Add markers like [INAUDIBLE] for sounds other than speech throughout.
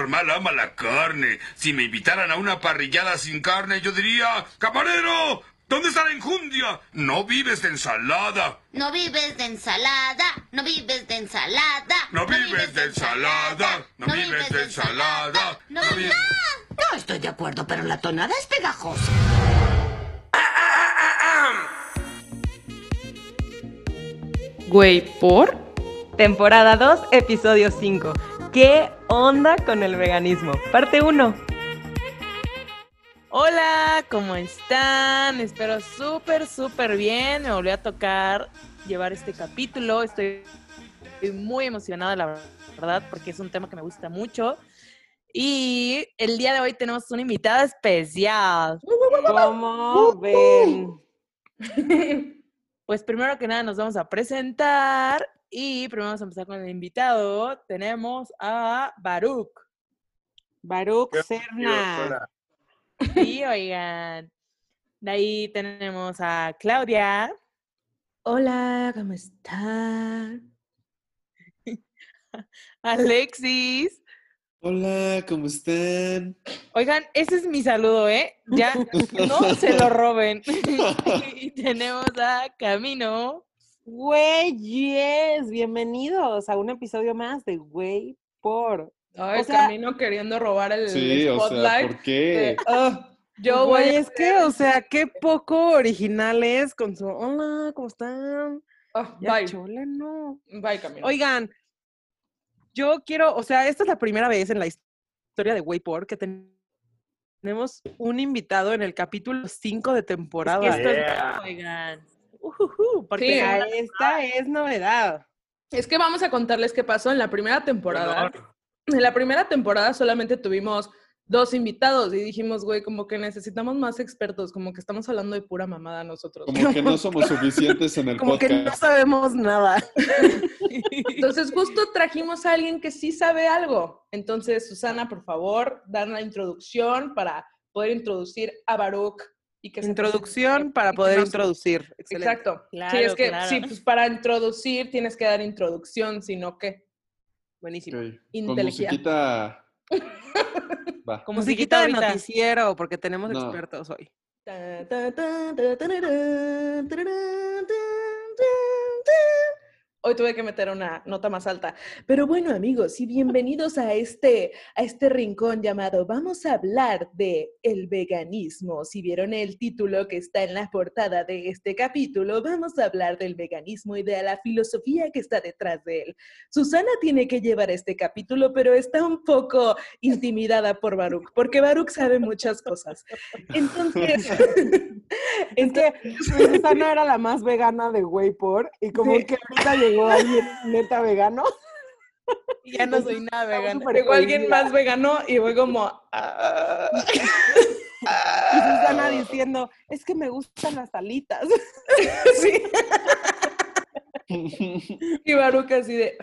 normal ama la carne. Si me invitaran a una parrillada sin carne, yo diría, camarero, ¿dónde está la enjundia? No vives de ensalada. No vives de ensalada, no vives de ensalada. No vives de ensalada, no vives de ensalada. No no vives... vives- No estoy de acuerdo, pero la tonada es pegajosa. Güey, ¿por? Temporada 2, episodio 5. ¿Qué onda con el veganismo? Parte 1. Hola, ¿cómo están? Espero súper, súper bien. Me volvió a tocar llevar este capítulo. Estoy muy emocionada, la verdad, porque es un tema que me gusta mucho. Y el día de hoy tenemos una invitada especial. ¿Cómo ven? [LAUGHS] Pues primero que nada nos vamos a presentar y primero vamos a empezar con el invitado. Tenemos a Baruch. Baruch Serna. Y oigan, de ahí tenemos a Claudia. Hola, ¿cómo están? [LAUGHS] Alexis. Hola, ¿cómo están? Oigan, ese es mi saludo, ¿eh? Ya [LAUGHS] no se lo roben. [LAUGHS] y tenemos a Camino. Güeyes, bienvenidos a un episodio más de Güey por. Ay, O sea- Camino queriendo robar el Sí, o sea, spotlight. ¿por qué? de, "Ah, yo voy Güey, a es que, o sea, qué poco originales con su. Hola, ¿cómo están? Ah, Ya bye, chole, no. bye, Camino. Oigan, yo quiero, o sea, esta es la primera vez en la historia de Güey por que ten- tenemos un invitado en el capítulo 5 de temporada. Esto es porque Sí, esta es novedad. Es que vamos a contarles qué pasó en la primera temporada. En la primera temporada solamente tuvimos dos invitados y dijimos, güey, como que necesitamos más expertos, como que estamos hablando de pura mamada nosotros. Como que no [LAUGHS] somos suficientes en el Como que no podcast. sabemos nada. Entonces justo trajimos a alguien que sí sabe algo. Entonces, Susana, por favor, dan la introducción para poder introducir a Baruch y que se Introducción para poder introducir. Excelente. Exacto. sí, es que claro. sí, pues para introducir tienes que dar introducción, sino que Buenísimo. Ok, Con Inteligia. musiquita. [LAUGHS] Va. como Musiquita de ahorita. noticiero, porque tenemos No. expertos hoy. Hoy tuve que meter una nota más alta. Pero bueno, amigos, y bienvenidos a este, a este rincón llamado Vamos a hablar de el veganismo. Si vieron el título que está en la portada de este capítulo, vamos a hablar del veganismo y de la filosofía que está detrás de él. Susana tiene que llevar este capítulo, pero está un poco intimidada por Baruch, porque Baruch sabe muchas cosas. Entonces, [LAUGHS] Es que Susana era la más vegana de Güey por, y como Sí. que ahorita llegó alguien neta vegano. Y ya no soy nada vegana. llegó alguien más vegano y fue como... ah, Y Susana [LAUGHS] diciendo, es que me gustan las alitas. sí. [LAUGHS] [LAUGHS] Y Baruch así de,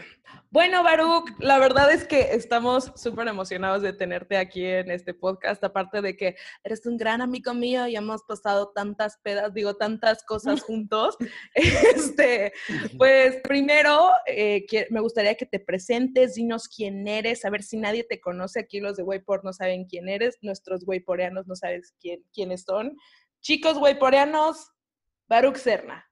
bueno, Baruch, la verdad es que estamos súper emocionados de tenerte aquí en este podcast, aparte de que eres un gran amigo mío y hemos pasado tantas pedas, digo, tantas cosas [LAUGHS] juntos. Este, pues primero, eh, me gustaría que te presentes, dinos quién eres, a ver si nadie te conoce, aquí los de Wayport no saben quién eres, nuestros wayporeanos no sabes quién, quiénes son. Chicos wayporeanos, Baruch Serna.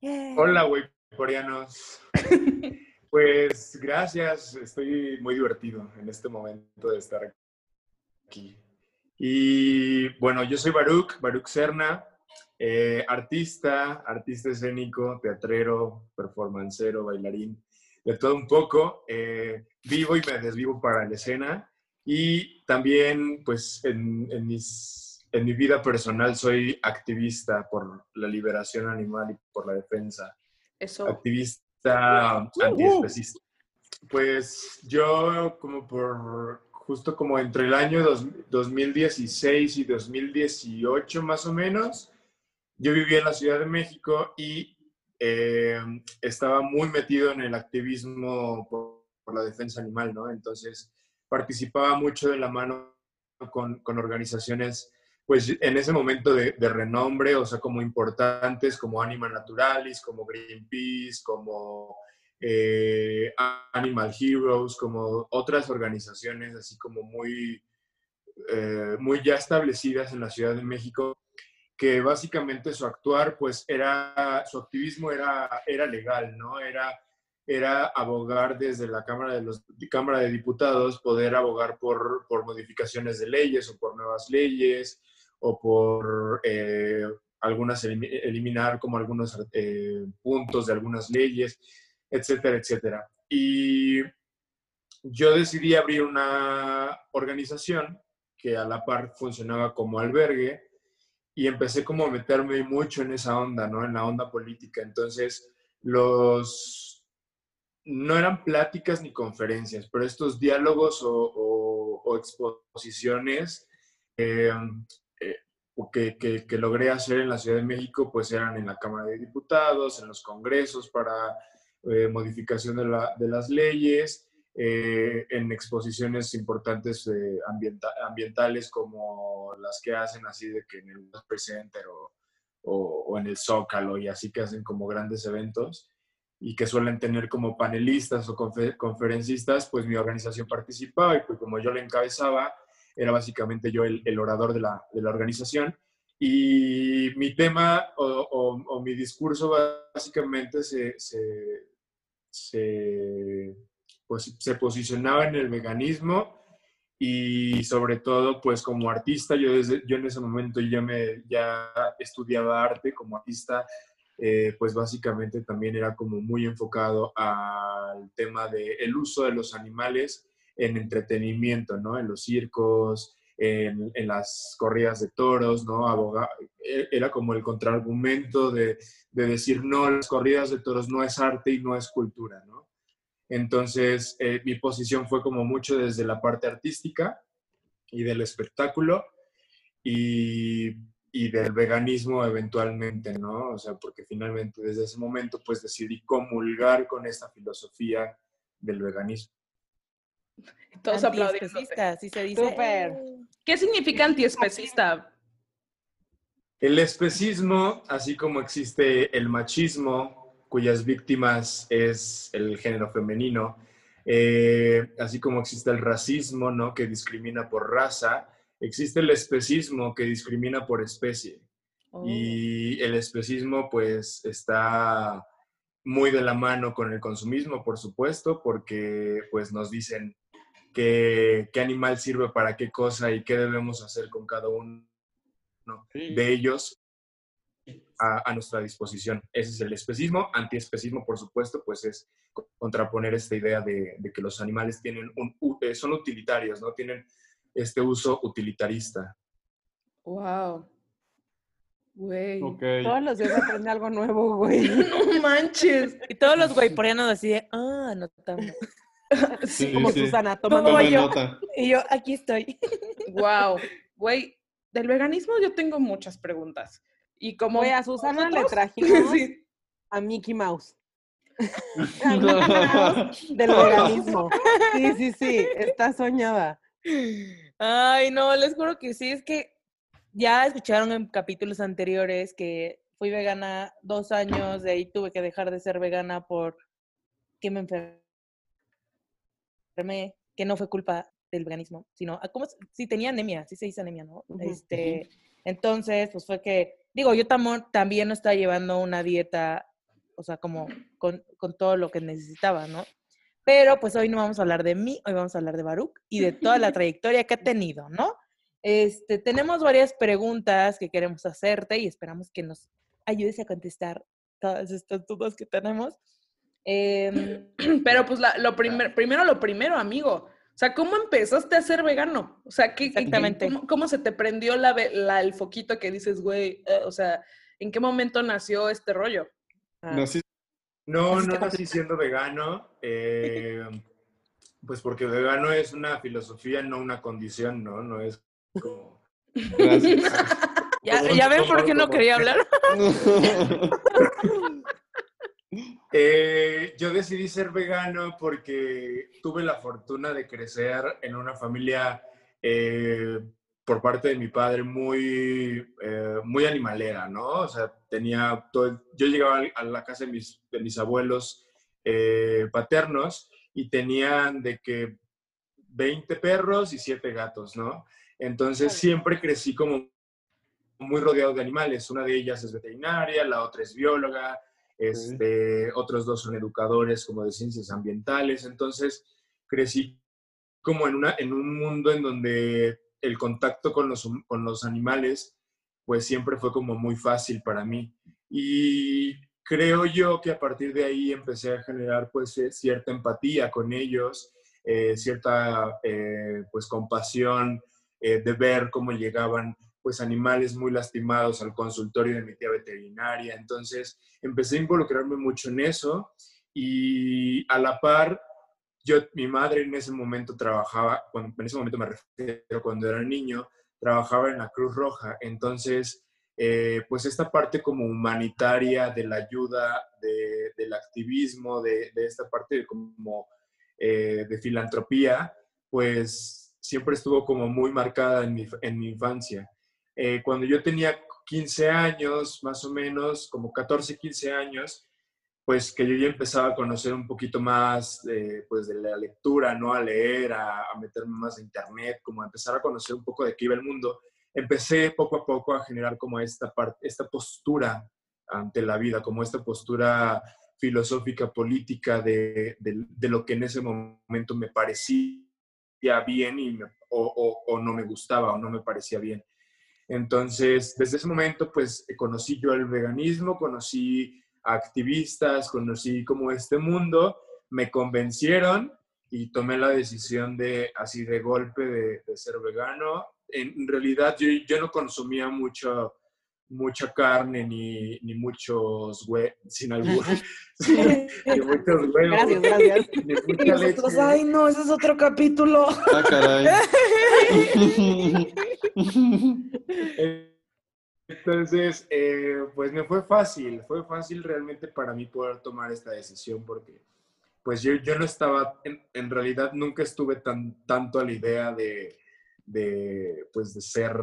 Hola, coreanos. [LAUGHS] Pues gracias, estoy muy divertido en este momento de estar aquí. Y bueno, yo soy Baruch, Baruch Serna, eh, artista, artista escénico, teatrero, performancero, bailarín, de todo un poco. Eh, vivo y me desvivo para la escena y también pues en, en mis, en mi vida personal soy activista por la liberación animal y por la defensa Eso. activista antiespecista. Pues yo como por justo como entre el año dos- 2016 y 2018 más o menos, yo vivía en la Ciudad de México y eh, estaba muy metido en el activismo por, por la defensa animal, ¿no? Entonces participaba mucho de la mano con, con organizaciones pues en ese momento de, renombre, o sea, como importantes como Anima Naturalis, como Greenpeace, como eh, Animal Heroes, como otras organizaciones así como muy, eh, muy ya establecidas en la Ciudad de México, que básicamente su actuar, pues era, su activismo era, era legal, ¿no? Era, era abogar desde la Cámara de, los, Cámara de Diputados, poder abogar por, por modificaciones de leyes o por nuevas leyes o por eh, algunas eliminar como algunos eh, puntos de algunas leyes, etcétera, etcétera. Y yo decidí abrir una organización que a la par funcionaba como albergue y empecé como a meterme mucho en esa onda, ¿no? En la onda política. Entonces, los... No eran pláticas ni conferencias, pero estos diálogos o, exposiciones eh, eh, que, que, que, logré hacer en la Ciudad de México, pues eran en la Cámara de Diputados, en los congresos para eh, modificación de, la, de, las leyes, eh, en exposiciones importantes eh, ambientales como las que hacen así de que en el Center o, o, en el Zócalo y así que hacen como grandes eventos y que suelen tener como panelistas o conferencistas, pues mi organización participaba y pues como yo la encabezaba, era básicamente yo el, el orador de la, de la, organización. Y mi tema o, mi discurso básicamente se, se, pues se posicionaba en el veganismo y sobre todo pues como artista, yo, desde, yo en ese momento ya, me, ya estudiaba arte como artista, eh, pues básicamente también era como muy enfocado al tema del el uso de los animales en entretenimiento, ¿no? En los circos, en, en, las corridas de toros, ¿no? Aboga, e, era como el contraargumento de, de, decir, no, las corridas de toros no es arte y no es cultura, ¿no? Entonces, eh, mi posición fue como mucho desde la parte artística y del espectáculo y, y, del veganismo eventualmente, ¿no? O sea, porque finalmente desde ese momento pues decidí comulgar con esta filosofía del veganismo. [LAUGHS] Todos aplaudimos. Sí se dice. Súper. ¿Qué significa antiespecista? El especismo, así como existe el machismo, cuyas víctimas es el género femenino, eh, así como existe el racismo, ¿no? Que discrimina por raza, existe el especismo que discrimina por especie. Oh. Y el especismo, pues, está muy de la mano con el consumismo, por supuesto, porque, pues, nos dicen qué, qué animal sirve para qué cosa y qué debemos hacer con cada uno de ellos a, nuestra disposición. Ese es el especismo. Antiespecismo, por supuesto, pues es contraponer esta idea de, que los animales tienen un, eh, son utilitarios, ¿no? Tienen este uso utilitarista. Wow. Güey. Todos los días aprende algo nuevo, güey. [LAUGHS] no manches. Y todos los güey porían así de, ah, anotamos. [LAUGHS] Sí, como Susana, tomando yo. [LAUGHS] Y yo, aquí estoy. [LAUGHS] Wow. Güey, del veganismo yo tengo muchas preguntas. Y como a Susana le trajimos a Mickey Mouse. a Mickey Mouse del veganismo. Sí, sí, sí, está soñada. Ay, no, les juro que sí, es que ya escucharon en capítulos anteriores que fui vegana dos años, de ahí tuve que dejar de ser vegana por que me enfermé, que no fue culpa del veganismo, sino como si tenía anemia, sí se dice anemia, ¿no? este, entonces, pues fue que digo, yo también no estaba llevando una dieta, o sea, como con, con, todo lo que necesitaba, ¿no? Pero pues hoy no vamos a hablar de mí, hoy vamos a hablar de Baruch y de toda la trayectoria que ha tenido, ¿no? Este, tenemos varias preguntas que queremos hacerte y esperamos que nos ayudes a contestar todas estas dudas que tenemos. Eh, [CLEARS THROAT] Pero pues la, lo primer, primero lo primero, amigo. O sea, ¿cómo empezaste a ser vegano? O sea, ¿qué, Exactamente. Cómo, se te prendió la, la, el foquito que dices, güey? Eh, o sea, ¿en qué momento nació este rollo? Ah. No, no nací siendo vegano. Eh, pues porque vegano es una filosofía, no una condición, ¿no? No es como... Gracias. [LAUGHS] ¿Ya, ¿Ya ven por qué no quería hablar? [LAUGHS] [LAUGHS] Eh, yo decidí ser vegano porque tuve la fortuna de crecer en una familia eh, por parte de mi padre muy, eh, muy animalera, ¿no? O sea, tenía todo, yo llegaba a la casa de mis, de mis abuelos eh, paternos y tenían de que 20 perros y 7 gatos, ¿no? Entonces siempre crecí como muy rodeado de animales. Una de ellas es veterinaria, la otra es bióloga, este, otros dos son educadores como de ciencias ambientales. Entonces crecí como en, una, en un mundo en donde el contacto con los, con los animales pues siempre fue como muy fácil para mí. Y creo yo que a partir de ahí empecé a generar pues eh, cierta empatía con ellos, eh, cierta eh, pues compasión de ver cómo llegaban pues animales muy lastimados al consultorio de mi tía veterinaria. Entonces empecé a involucrarme mucho en eso y a la par, yo, mi madre en ese momento trabajaba, cuando, en ese momento me refiero cuando era niño, trabajaba en la Cruz Roja. Entonces, eh, pues esta parte como humanitaria de la ayuda, del activismo, de, esta parte como eh, de filantropía, pues siempre estuvo como muy marcada en mi, en mi infancia. Eh, cuando yo tenía 15 años, más o menos, como 14, 15 años, pues que yo ya empezaba a conocer un poquito más pues de la lectura, ¿no? A leer, a, a, meterme más en internet, como a empezar a conocer un poco de qué iba el mundo, empecé poco a poco a generar como esta, parte, esta postura ante la vida, como esta postura filosófica, política de, de, lo que en ese momento me parecía bien y o, o, no me gustaba o no me parecía bien. Entonces, desde ese momento, pues conocí yo el veganismo, conocí activistas, conocí como este mundo, me convencieron y tomé la decisión de, así de golpe, de, ser vegano. En realidad yo, yo no consumía mucho, mucha carne ni, ni muchos huevos, sin [LAUGHS] albur, [LAUGHS] ni muchos huevos. Gracias, gracias. Ni mucha leche. ay, no, ese es otro capítulo. Ah, caray. Entonces, eh, pues me fue fácil, fue fácil realmente para mí poder tomar esta decisión porque pues yo, yo no estaba, en, en, realidad nunca estuve tan, tanto a la idea de, de pues de ser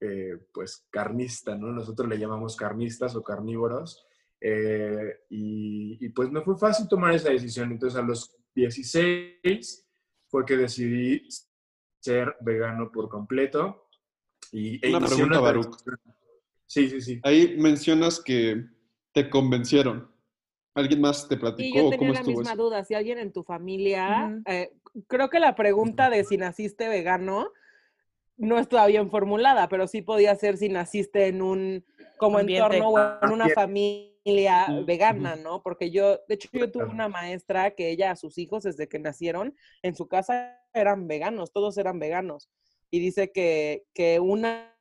eh, pues carnista, ¿no? Nosotros le llamamos carnistas o carnívoros. Eh, y, y, pues me fue fácil tomar esa decisión. Entonces a los 16 fue que decidí ser vegano por completo. Y, e una pregunta, Baruch. Sí, sí, sí. Ahí mencionas que te convencieron. ¿Alguien más te platicó? Y yo tenía ¿Cómo la estuvo misma eso? duda. Si alguien en tu familia, eh, creo que la pregunta de si naciste vegano no estaba bien formulada, pero sí podía ser si naciste en un como Ambiente. entorno o en una familia vegana, ¿no? Porque yo, de hecho, yo tuve una maestra que ella a sus hijos desde que nacieron en su casa eran veganos, todos eran veganos. Y dice que, que una,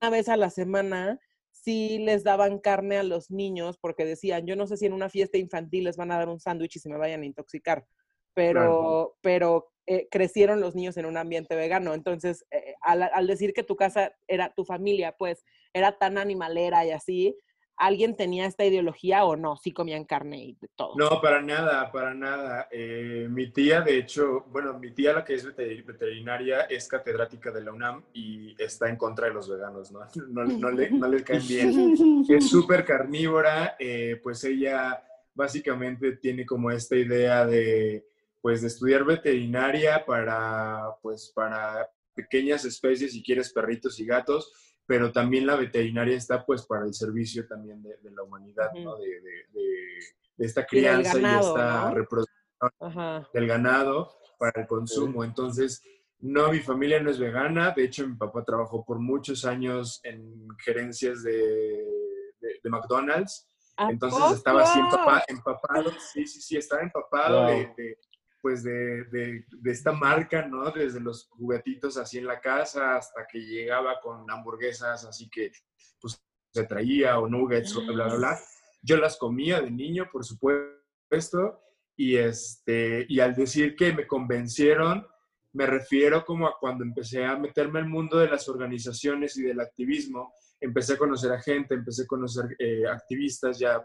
una vez a la semana sí les daban carne a los niños porque decían, yo no sé si en una fiesta infantil les van a dar un sándwich y se me vayan a intoxicar, pero, Claro. pero eh, crecieron los niños en un ambiente vegano. Entonces, eh, al, al decir que tu casa era tu familia, pues era tan animalera y así, ¿alguien tenía esta ideología o no? Sí comían carne y de todo. No, para nada, para nada. Eh, mi tía, de hecho, bueno, mi tía, la que es veter- veterinaria, es catedrática de la UNAM y está en contra de los veganos, ¿no? [LAUGHS] No, no le, no le caen bien. Es [LAUGHS] súper carnívora, eh, pues ella básicamente tiene como esta idea de, pues, de estudiar veterinaria para, pues, para pequeñas especies, si quieres, perritos y gatos, pero también la veterinaria está, pues, para el servicio también de, de la humanidad, ¿no? Ujú. De, de- de- de esta Y crianza y, ganado, esta ¿no? reproducción Ajá. del ganado para el consumo. Entonces, no, mi familia no es vegana. De hecho, mi papá trabajó por muchos años en gerencias de, de- de McDonald's. ¿A Entonces estaba así poco? empapa- empapado, sí, sí, sí, estaba empapado Wow. de, de, pues de, de- de esta marca, ¿no? Desde los juguetitos así en la casa hasta que llegaba con hamburguesas, así que pues se traía o nuggets o bla, bla, bla. Yo las comía de niño, por supuesto, y, este, y al decir que me convencieron, me refiero como a cuando empecé a meterme al mundo de las organizaciones y del activismo, empecé a conocer a gente, empecé a conocer eh, activistas ya,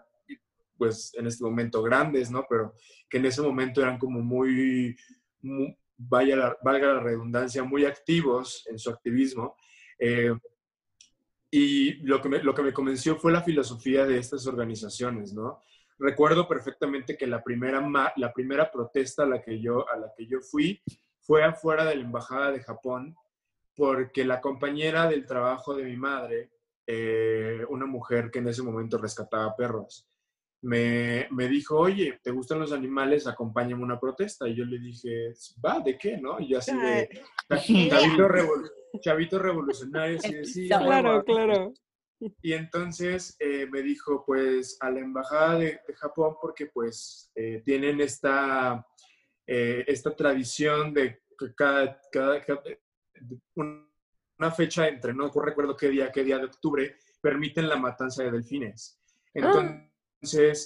pues en este momento grandes, ¿no? Pero que en ese momento eran como muy, mu- vaya la- valga la redundancia, muy activos en su activismo. Eh, y lo que, me, lo que me convenció fue la filosofía de estas organizaciones, ¿no? recuerdo perfectamente que la primera, la primera protesta a la, que yo, a la que yo fui fue afuera de la Embajada de Japón, porque la compañera del trabajo de mi madre, eh, una mujer que en ese momento rescataba perros, me, me dijo, oye, ¿te gustan los animales? Acompáñame a una protesta. Y yo le dije, va, ¿de qué? ¿no? Y yo así de, chavito, [LAUGHS] revol- chavito revolucionario, así de, sí, Claro, huevo". claro. Y entonces eh, me dijo, pues, a la embajada de, de Japón, porque pues eh, tienen esta, eh, esta tradición de que cada, cada, cada- un- una fecha entre, no recuerdo qué día, qué día de octubre, permiten la matanza de delfines. Entonces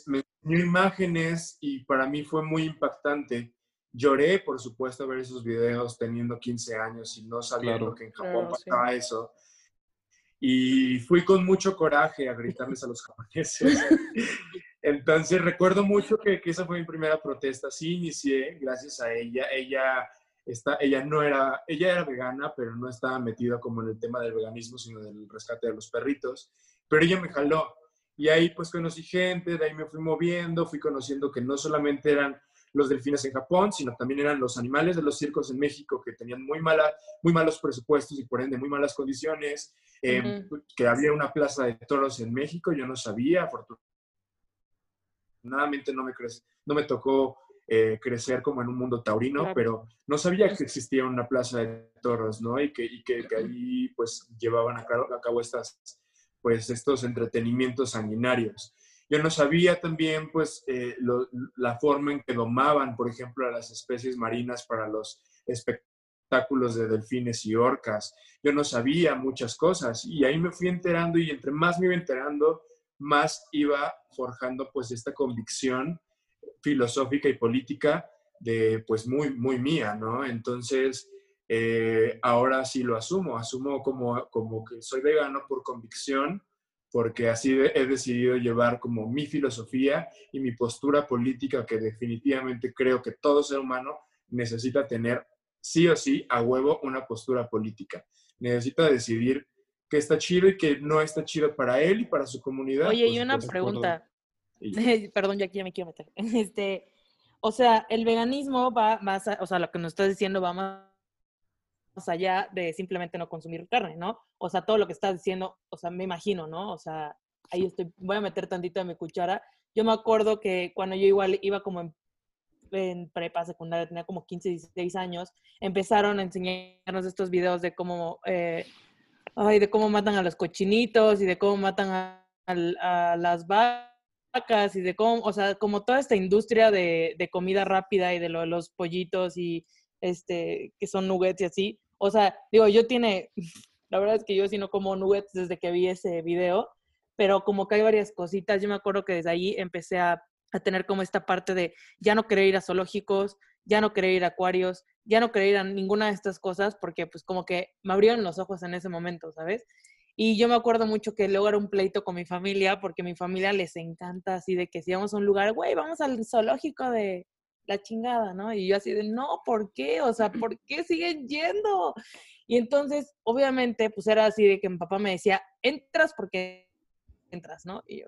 me enseñó imágenes y para mí fue muy impactante. Lloré, por supuesto, ver esos videos teniendo 15 años y no sabiendo Claro. que en Japón Claro, sí. pasaba eso. Y fui con mucho coraje a gritarles a los [LAUGHS] japoneses. [LAUGHS] Entonces recuerdo mucho que, que esa fue mi primera protesta. Sí inicié gracias a ella. Ella, está, ella no era, ella era vegana, pero no estaba metida como en el tema del veganismo, sino del rescate de los perritos. Pero ella me jaló. Y ahí pues conocí gente, de ahí me fui moviendo, fui conociendo que no solamente eran los delfines en Japón, sino también eran los animales de los circos en México que tenían muy, mala, muy malos presupuestos y por ende muy malas condiciones, eh, que había una plaza de toros en México, yo no sabía, afortunadamente no me, no me tocó eh, crecer como en un mundo taurino, Claro. pero no sabía que existía una plaza de toros, ¿no? Y que, y que, que ahí pues llevaban a cabo, a cabo estas, pues, estos entretenimientos sanguinarios. Yo no sabía también, pues, eh, la forma en que domaban, por ejemplo, a las especies marinas para los espectáculos de delfines y orcas. Yo no sabía muchas cosas y ahí me fui enterando y entre más me iba enterando, más iba forjando, pues, esta convicción filosófica y política de, pues, muy, muy mía, ¿no? Entonces, eh, ahora sí lo asumo, asumo como, como que soy vegano por convicción, porque así he decidido llevar como mi filosofía y mi postura política que definitivamente creo que todo ser humano necesita tener sí o sí a huevo una postura política. Necesita decidir qué está chido y qué no está chido para él y para su comunidad. Oye, por y una supuesto. pregunta. [LAUGHS] Perdón, ya aquí ya me quiero meter. [LAUGHS] Este, o sea, el veganismo va más, a- o sea, lo que nos estás diciendo va más más allá de simplemente no consumir carne, ¿no? O sea, todo lo que estás diciendo, o sea, me imagino, ¿no? O sea, ahí estoy, voy a meter tantito de mi cuchara. Yo me acuerdo que cuando yo igual iba como en, en prepa, secundaria, tenía como 15, 16 años, empezaron a enseñarnos estos videos de cómo, eh, ay, de cómo matan a los cochinitos y de cómo matan a, las vacas y de cómo, o sea, como toda esta industria de, de comida rápida y de lo de los pollitos y este, que son nuggets y así. O sea, digo, yo tiene, [LAUGHS] la verdad es que yo sí no como nuggets desde que vi ese video, pero como que hay varias cositas, yo me acuerdo que desde ahí empecé a, a tener como esta parte de ya no querer ir a zoológicos, ya no querer ir a acuarios, ya no querer ir a ninguna de estas cosas, porque pues como que me abrieron los ojos en ese momento, ¿sabes? Y yo me acuerdo mucho que luego era un pleito con mi familia, porque a mi familia les encanta así de que si vamos a un lugar, güey, vamos al zoológico de la chingada, ¿no? Y yo así de, no, ¿por qué? O sea, [CLEARS THROAT] ¿por qué siguen yendo? Y entonces, obviamente, pues era así de que mi papá me decía, entras porque entras, ¿no? Y yo,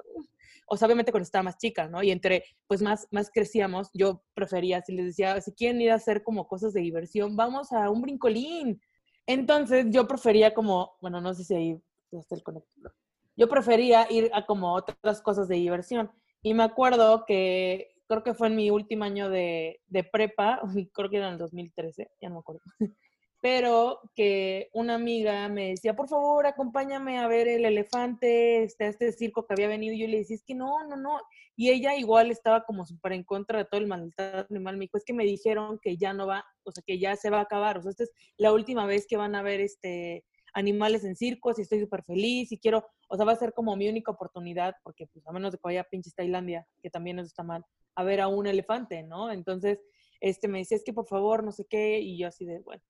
o sea, obviamente cuando estaba más chica, ¿no? Y entre, pues más, más crecíamos, yo prefería, si les decía, si quieren ir a hacer como cosas de diversión, vamos a un brincolín. Entonces, yo prefería como, bueno, no sé si ahí está el conector. Yo prefería ir a como otras cosas de diversión. Y me acuerdo que creo que fue en mi último año de, de prepa, [LAUGHS] creo que era en el 2013, ya no me acuerdo. [LAUGHS] Pero que una amiga me decía, por favor, acompáñame a ver el elefante, este, este circo que había venido. Y yo le decía, es que no, no, no. Y ella igual estaba como súper en contra de todo el maltrato animal. Me dijo, es que me dijeron que ya no va, o sea, que ya se va a acabar. O sea, esta es la última vez que van a ver este animales en circos y estoy súper feliz y quiero, o sea, va a ser como mi única oportunidad, porque pues a menos de que vaya a pinches Tailandia, que también eso está mal, a ver a un elefante, ¿no? Entonces, este, me decía, es que por favor, no sé qué, y yo así de, bueno.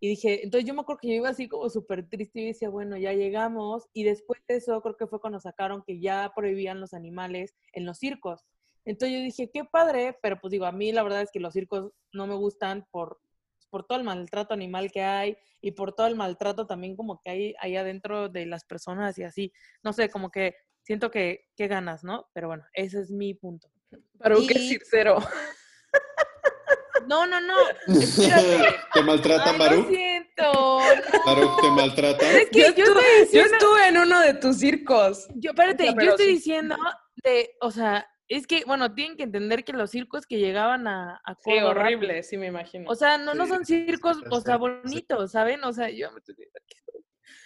Y dije, entonces yo me acuerdo que yo iba así como súper triste y decía, bueno, ya llegamos. Y después de eso creo que fue cuando sacaron que ya prohibían los animales en los circos. Entonces yo dije, qué padre, pero pues digo, a mí la verdad es que los circos no me gustan por, por todo el maltrato animal que hay y por todo el maltrato también como que hay ahí adentro de las personas y así. No sé, como que siento que, que ganas, ¿no? Pero bueno, ese es mi punto. Pero qué Y- sincero. No, no, no. Espérate. [LAUGHS] ¿Te maltratan, Ay, lo siento. Baruch, ¿te maltratan? Es que Yo, yo, estuve, yo en uno de tus circos. Yo, espérate, O sea, yo estoy sí. diciendo de, o sea, es que, bueno, tienen que entender que los circos que llegaban a, a Sí, horrible, sí me imagino. O sea, no, no son circos, sí, o sea, sí. bonitos, ¿saben? O sea, yo me estoy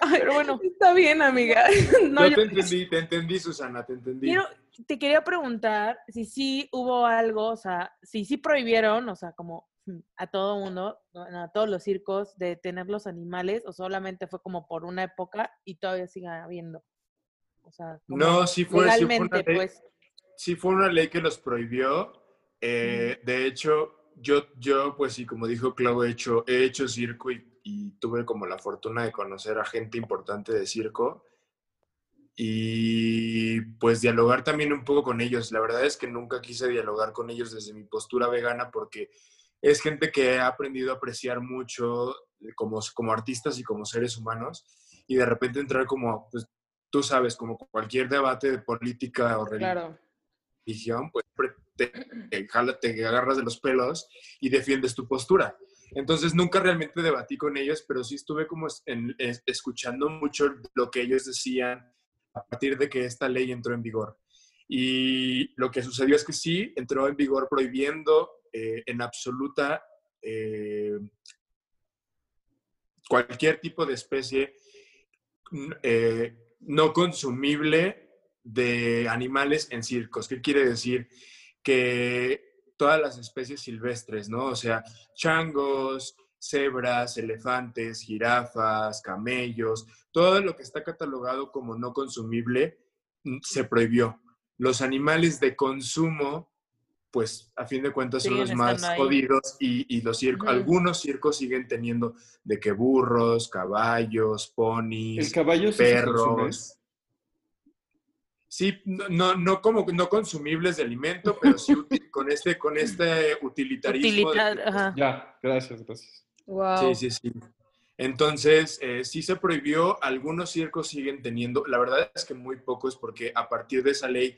Ay, pero bueno. Está bien, amiga. [LAUGHS] No, yo yo- te entendí, te entendí, Susana, te entendí. Quiero, te quería preguntar si sí hubo algo, o sea, si sí prohibieron, o sea, como mm, a todo mundo, a todos los circos, de tener los animales, o solamente fue como por una época y todavía sigue habiendo. O sea, No, sí fue, sí fue una ley. pues. Sí fue una ley que los prohibió. Eh, De hecho, yo, yo, pues sí, como dijo Clau, he hecho, he hecho circo y, y tuve como la fortuna de conocer a gente importante de circo y pues dialogar también un poco con ellos. La verdad es que nunca quise dialogar con ellos desde mi postura vegana porque es gente que ha aprendido a apreciar mucho como, como artistas y como seres humanos y de repente entrar como, pues tú sabes, como cualquier debate de política o religión Claro. Religión, pues te, te, jala- te agarras de los pelos y defiendes tu postura. Entonces nunca realmente debatí con ellos, pero sí estuve como en- es- escuchando mucho lo que ellos decían a partir de que esta ley entró en vigor. Y lo que sucedió es que sí, entró en vigor prohibiendo eh, en absoluta eh, cualquier tipo de especie eh, no consumible de animales en circos. ¿Qué quiere decir? Que todas las especies silvestres, ¿no? O sea, changos, cebras, elefantes, jirafas, camellos, todo lo que está catalogado como no consumible mm, se prohibió. Los animales de consumo, pues a fin de cuentas son los más ahí. jodidos y, y los circos, algunos circos siguen teniendo de que burros, caballos, ponis, El caballo perros. Sí, no, no, no como no consumibles de alimento, pero sí [LAUGHS] con este, con este utilitarismo. de Utilitar, pues, ajá. Ya, gracias, gracias. Wow. Sí, sí, sí. Entonces, eh, sí se prohibió, algunos circos siguen teniendo, la verdad es que muy pocos, porque a partir de esa ley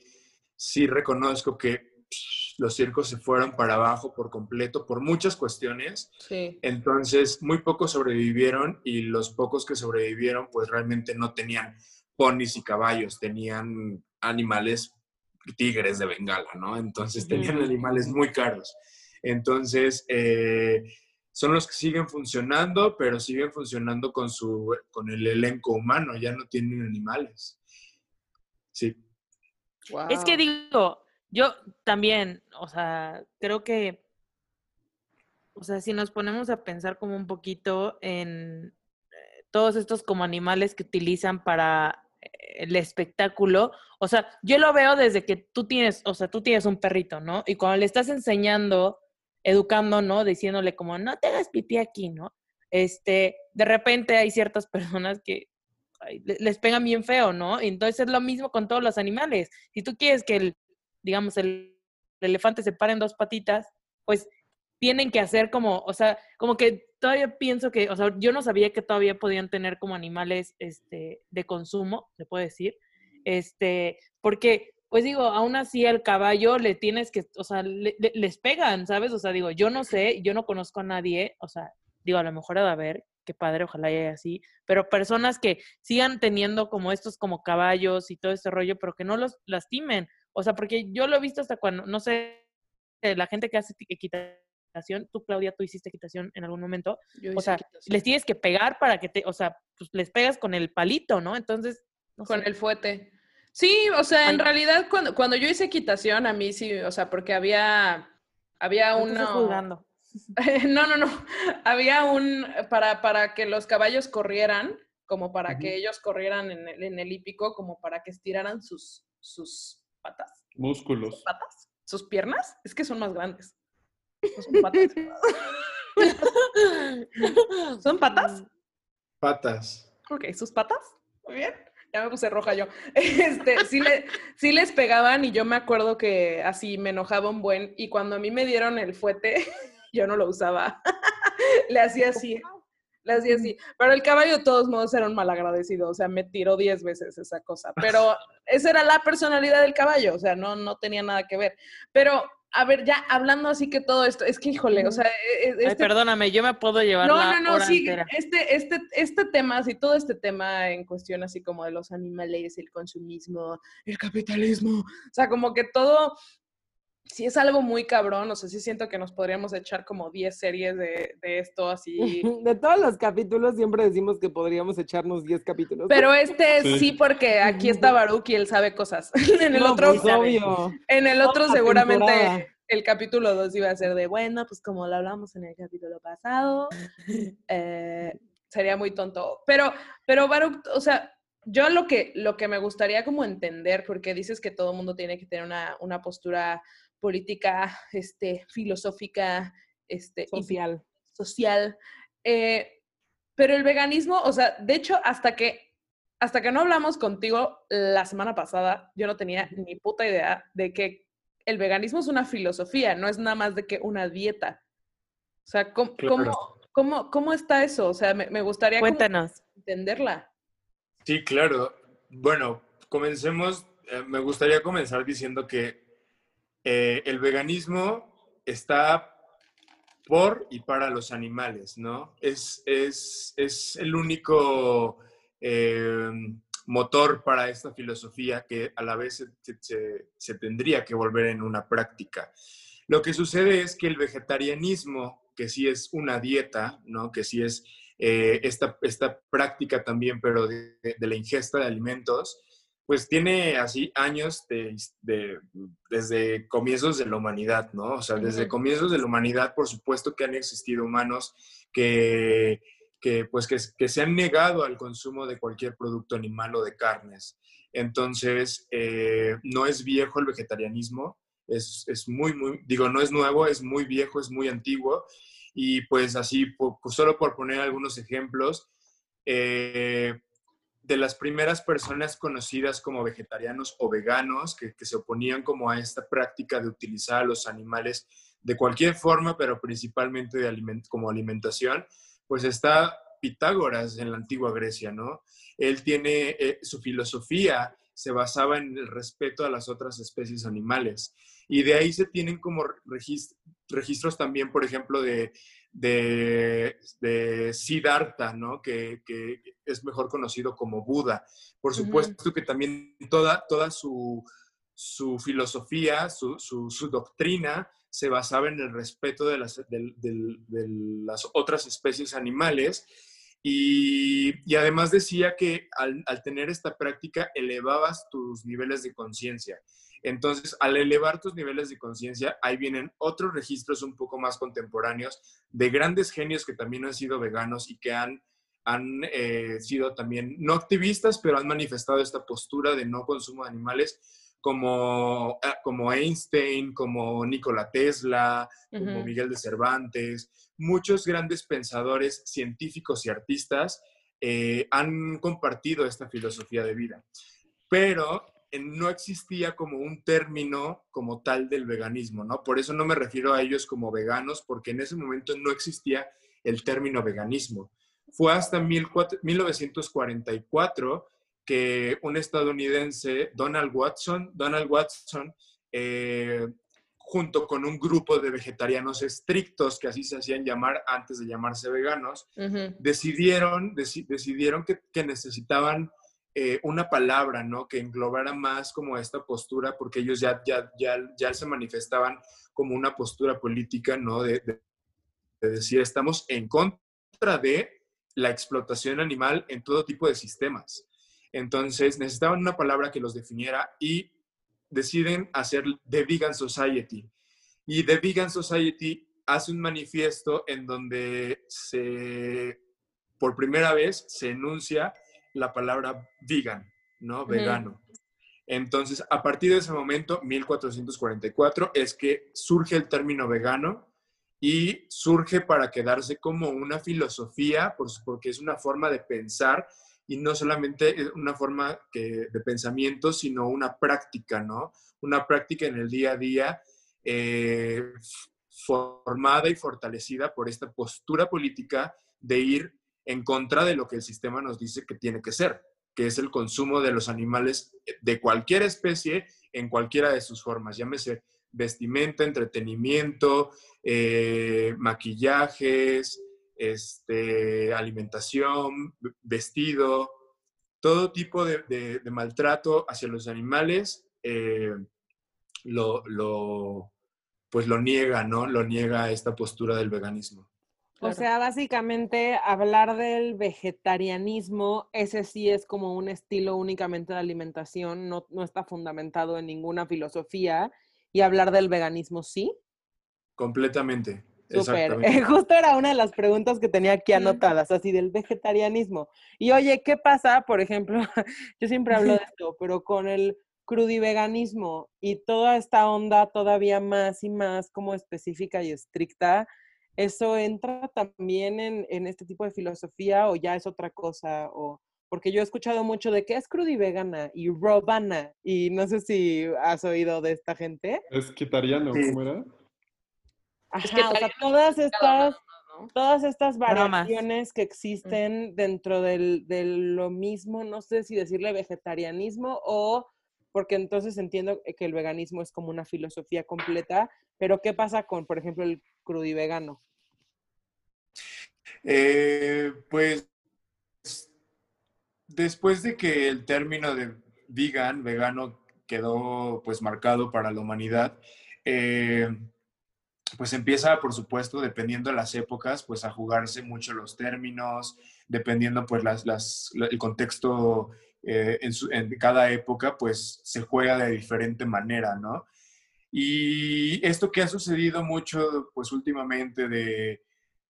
sí reconozco que psh, los circos se fueron para abajo por completo por muchas cuestiones. Sí. Entonces, muy pocos sobrevivieron y los pocos que sobrevivieron, pues realmente no tenían ponis y caballos, tenían animales, tigres de Bengala, ¿no? Entonces, tenían animales muy caros. Entonces, eh, son los que siguen funcionando, pero siguen funcionando con, su, con el elenco humano, ya no tienen animales. Sí. Wow. Es que digo, yo también, o sea, creo que, o sea, si nos ponemos a pensar como un poquito en eh, todos estos como animales que utilizan para el espectáculo, o sea, yo lo veo desde que tú tienes, o sea, tú tienes un perrito, ¿no? Y cuando le estás enseñando, educando, ¿no? Diciéndole como, no te hagas pipí aquí, ¿no? Este, de repente hay ciertas [LAUGHS] personas que les pegan bien feo, ¿no? Entonces es lo mismo con todos los animales. Si tú quieres que el, digamos, el, el elefante se pare en dos patitas, pues tienen que hacer como, o sea, como que todavía pienso que, o sea, yo no sabía que todavía podían tener como animales este, de consumo, se puede decir, este, porque, pues digo, aún así al caballo le tienes que, o sea, le- le- les pegan, ¿sabes? O sea, digo, yo no sé, yo no conozco a nadie, o sea, digo, a lo mejor ha de haber, qué padre, ojalá haya así, pero personas que sigan teniendo como estos como caballos y todo ese rollo, pero que no los lastimen. O sea, porque yo lo he visto hasta cuando, no sé, la gente que hace ti- equitación, tú Claudia, tú hiciste equitación en algún momento, Yo o hice sea, equitación. les tienes que pegar para que te, o sea, pues les pegas con el palito, ¿no? Entonces, no Con sé. el fuete. Sí, o sea, en realidad cuando, cuando yo hice equitación, a mí sí, o sea, porque había, había uno... [LAUGHS] No, no, no. Había un, para, para que los caballos corrieran, como para que ellos corrieran en el, en el hípico, como para que estiraran sus, sus patas. ¿Sus Músculos. patas? ¿Sus piernas? Es que son más grandes. No son patas. [LAUGHS] ¿Son patas? Patas. Ok, sus patas. Muy bien. Ya me puse roja yo. [LAUGHS] Este, sí, le- sí les pegaban y yo me acuerdo que así me enojaba un buen. Y cuando a mí me dieron el fuete, [LAUGHS] yo no lo usaba. Le hacía así. Le hacía así. Pero el caballo, de todos modos, era un malagradecido. O sea, me tiró diez veces esa cosa. Pero esa era la personalidad del caballo. O sea, no, no tenía nada que ver. Pero, a ver, ya hablando así que todo esto, es que, híjole, o sea, e- e- Ay, este perdóname, yo me puedo llevar no, la no, no, hora sí, entera. este, este, este tema, sí, todo este tema en cuestión así como de los animales, el consumismo, el capitalismo, o sea, como que todo, sí es algo muy cabrón, o sea, sí siento que nos podríamos echar como 10 series de, de esto así, [LAUGHS] De todos los capítulos siempre decimos que podríamos echarnos 10 capítulos. pero este Sí. sí porque aquí está Baruch y él sabe cosas, [LAUGHS] en el No, otro, pues, obvio. en el otro Toda seguramente temporada. el capítulo 2 iba a ser de, bueno, pues como lo hablamos en el capítulo pasado, [LAUGHS] eh, sería muy tonto. Pero, pero Baruch, o sea, yo lo que, lo que me gustaría como entender, porque dices que todo el mundo tiene que tener una, una postura política, este, filosófica, este, y Social. social. eh, pero el veganismo, o sea, de hecho, hasta que, hasta que no hablamos contigo la semana pasada, yo no tenía ni puta idea de que el veganismo es una filosofía, no es nada más de que una dieta. O sea, ¿cómo, Claro. cómo, cómo, cómo está eso? O sea, me, me gustaría Cuéntanos. entenderla. Sí, claro. Bueno, comencemos. eh, me gustaría comenzar diciendo que eh, el veganismo está por y para los animales, ¿no? Es, es, es el único eh, motor para esta filosofía que a la vez se, tendría que volver en una práctica. Lo que sucede es que el vegetarianismo, que sí es una dieta, ¿no? Que sí es eh, esta, esta práctica también, pero de la ingesta de alimentos, pues tiene así años de, de- desde comienzos de la humanidad, ¿no? O sea, desde comienzos de la humanidad, por supuesto que han existido humanos que, que, pues, que, que se han negado al consumo de cualquier producto animal o de carnes. Entonces, eh, no es viejo el vegetarianismo, es, es muy, muy, digo, no es nuevo, es muy viejo, es muy antiguo. Y pues así, po- pues, solo por poner algunos ejemplos, eh, de las primeras personas conocidas como vegetarianos o veganos que, que se oponían como a esta práctica de utilizar a los animales de cualquier forma, pero principalmente de aliment- como alimentación, pues está Pitágoras en la antigua Grecia, ¿no? Él tiene, eh, su filosofía se basaba en el respeto a las otras especies animales. Y de ahí se tienen como regis- registros también, por ejemplo, de, de, de Siddhartha, ¿no? Que, que es mejor conocido como Buda. Por supuesto que también toda, toda su, su filosofía, su, su- su doctrina se basaba en el respeto de las, de las otras especies animales y, y además decía que al, al tener esta práctica elevabas tus niveles de conciencia. Entonces, al elevar tus niveles de conciencia, ahí vienen otros registros un poco más contemporáneos de grandes genios que también han sido veganos y que han, han eh, sido también no activistas, pero han manifestado esta postura de no consumo de animales, como, ah, como Einstein, como Nikola Tesla, como. Miguel de Cervantes, muchos grandes pensadores, científicos y artistas eh, han compartido esta filosofía de vida. Pero no existía como un término como tal del veganismo, ¿no? Por eso no me refiero a ellos como veganos, porque en ese momento no existía el término veganismo. Fue hasta 14 1944 que un estadounidense, Donald Watson, Donald Watson, eh, junto con un grupo de vegetarianos estrictos, que así se hacían llamar antes de llamarse veganos, decidieron, deci- decidieron que, que necesitaban eh, una palabra, ¿no? Que englobara más como esta postura, porque ellos ya, ya, ya, ya se manifestaban como una postura política, ¿no? De, de- de decir, estamos en contra de la explotación animal en todo tipo de sistemas. Entonces necesitaban una palabra que los definiera y deciden hacer The Vegan Society. Y The Vegan Society hace un manifiesto en donde se, por primera vez se enuncia la palabra vegan, ¿no? Vegano. Entonces, a partir de ese momento, 1444, es que surge el término vegano y surge para quedarse como una filosofía, por- porque es una forma de pensar y no solamente una forma que- de pensamiento, sino una práctica, ¿no? Una práctica en el día a día eh, formada y fortalecida por esta postura política de ir en contra de lo que el sistema nos dice que tiene que ser, que es el consumo de los animales de cualquier especie en cualquiera de sus formas, llámese vestimenta, entretenimiento, eh, maquillajes, este, alimentación, vestido, todo tipo de, maltrato hacia los animales eh, lo, pues lo niega, ¿no? Lo niega esta postura del veganismo. O sea, básicamente hablar del vegetarianismo, ese sí es como un estilo únicamente de alimentación, no, no está fundamentado en ninguna filosofía. Y hablar del veganismo sí. Completamente. Súper. [LAUGHS] Justo era una de las preguntas que tenía aquí anotadas, así del vegetarianismo. Y oye, ¿qué pasa, por ejemplo? [LAUGHS] Yo siempre hablo de esto, pero con el crudiveganismo y toda esta onda todavía más y más como específica y estricta, ¿eso entra también en, en este tipo de filosofía o ya es otra cosa? O, porque yo he escuchado mucho de que es crudivegana y robana, y no sé si has oído de esta gente. Es quitariano, Sí. ¿cómo era? Ajá, que o sea, todavía todas estas ¿no? todas estas variaciones que existen dentro del, de lo mismo, no sé si decirle vegetarianismo o porque entonces entiendo que el veganismo es como una filosofía completa, pero ¿qué pasa con, por ejemplo, el crudivegano? Eh, pues después de que el término de vegan, vegano, quedó pues marcado para la humanidad, eh, pues empieza, por supuesto, dependiendo de las épocas, pues a jugarse mucho los términos, dependiendo pues las, las- la- el contexto eh, en, su- en cada época, pues se juega de diferente manera, ¿no? Y esto que ha sucedido mucho, pues últimamente de,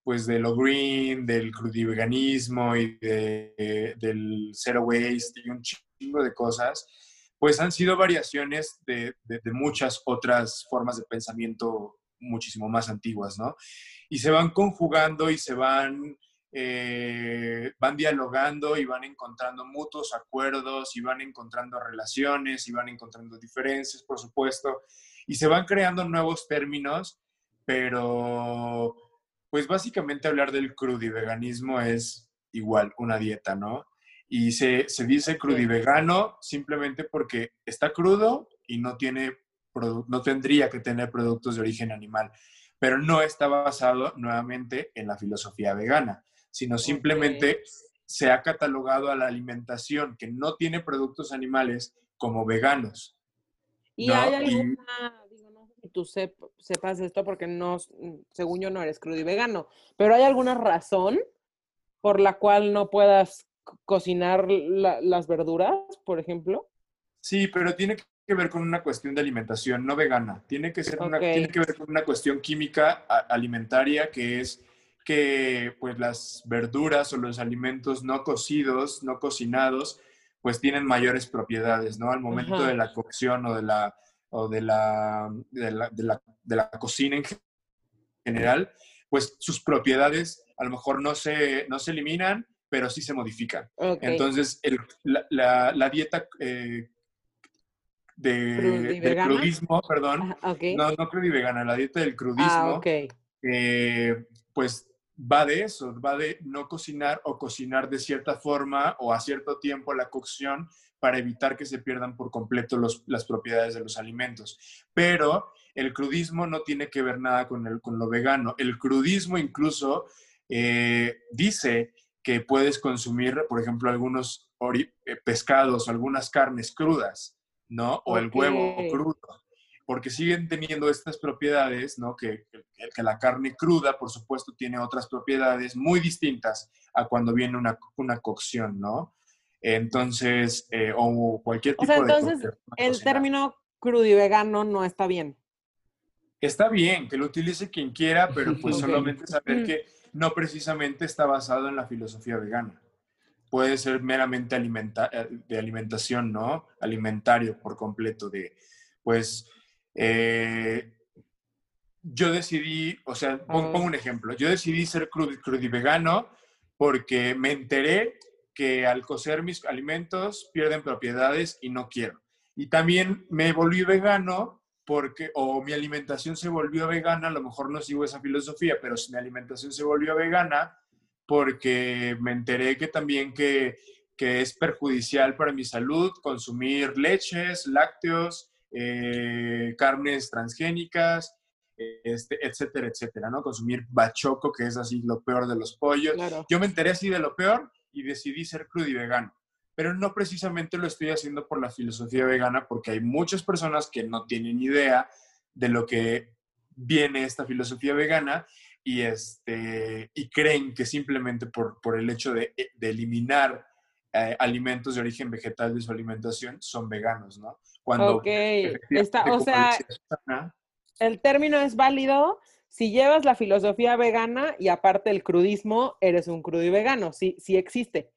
pues de lo green, del crudiveganismo y de- del zero waste y un chingo de cosas, pues han sido variaciones de, de- de muchas otras formas de pensamiento muchísimo más antiguas, ¿no? Y se van conjugando y se van, eh, van dialogando y van encontrando mutuos acuerdos y van encontrando relaciones y van encontrando diferencias, por supuesto, y se van creando nuevos términos, pero pues básicamente hablar del crudiveganismo es igual una dieta, ¿no? Y se, se dice crudivegano simplemente porque está crudo y no, tiene, no tendría que tener productos de origen animal, pero no está basado nuevamente en la filosofía vegana, sino simplemente se ha catalogado a la alimentación que no tiene productos animales como veganos. ¿Y No, hay y- alguna, digo, no sé si tú sep- sepas esto porque no, mm, según yo no eres crudivegano, pero hay alguna razón por la cual no puedas co- cocinar la- las verduras, por ejemplo? Sí, pero tiene que ver con una cuestión de alimentación, no vegana. Tiene que, ser una, tiene que ver con una cuestión química alimentaria que es que pues las verduras o los alimentos no cocidos, no cocinados, pues tienen mayores propiedades, ¿no? Al momento Ajá. de la cocción o de la, o de la, de la, de la- de la cocina en general, pues sus propiedades a lo mejor no se, no se eliminan, pero sí se modifican. Entonces, el- la, la- la dieta eh, de, del crudismo, perdón, Ajá, ok. no, no crudivegana, la dieta del crudismo, ah, ok. eh, pues va de eso, va de no cocinar o cocinar de cierta forma o a cierto tiempo la cocción para evitar que se pierdan por completo los- las propiedades de los alimentos. Pero el crudismo no tiene que ver nada con, el, con lo vegano. El crudismo incluso eh, dice que puedes consumir, por ejemplo, algunos eh, pescados o algunas carnes crudas, ¿no? O el huevo crudo porque siguen teniendo estas propiedades, ¿no? Que, que- que la carne cruda, por supuesto, tiene otras propiedades muy distintas a cuando viene una, una cocción, ¿no? Entonces, eh, o cualquier O tipo sea, de entonces, cocción, el cocinar. término crudivegano no está bien. Está bien, que lo utilice quien quiera, pero [LAUGHS] pues solamente saber Mm. que no precisamente está basado en la filosofía vegana. Puede ser meramente alimenta- eh, de alimentación, ¿no? Alimentario por completo, de, pues, eh, yo decidí, o sea, pon- Ah. pongo un ejemplo, yo decidí ser crud- crudivegano porque me enteré que al cocer mis alimentos pierden propiedades y no quiero. Y también me volví vegano porque, o mi alimentación se volvió vegana, a lo mejor no sigo esa filosofía, pero si mi alimentación se volvió vegana, porque me enteré que también que, que es perjudicial para mi salud consumir leches, lácteos, eh, carnes transgénicas, este, etcétera, etcétera, ¿no? Consumir bachoco, que es así lo peor de los pollos. Claro. Yo me enteré así de lo peor y decidí ser crudo y vegano. Pero no precisamente lo estoy haciendo por la filosofía vegana, porque hay muchas personas que no tienen idea de lo que viene esta filosofía vegana y, este, y creen que simplemente por, por el hecho de, de eliminar eh, alimentos de origen vegetal de su alimentación son veganos, ¿no? Cuando Ok, está, o sea, el término es válido si llevas la filosofía vegana y aparte el crudismo, eres un crudo y vegano. Sí, sí existe.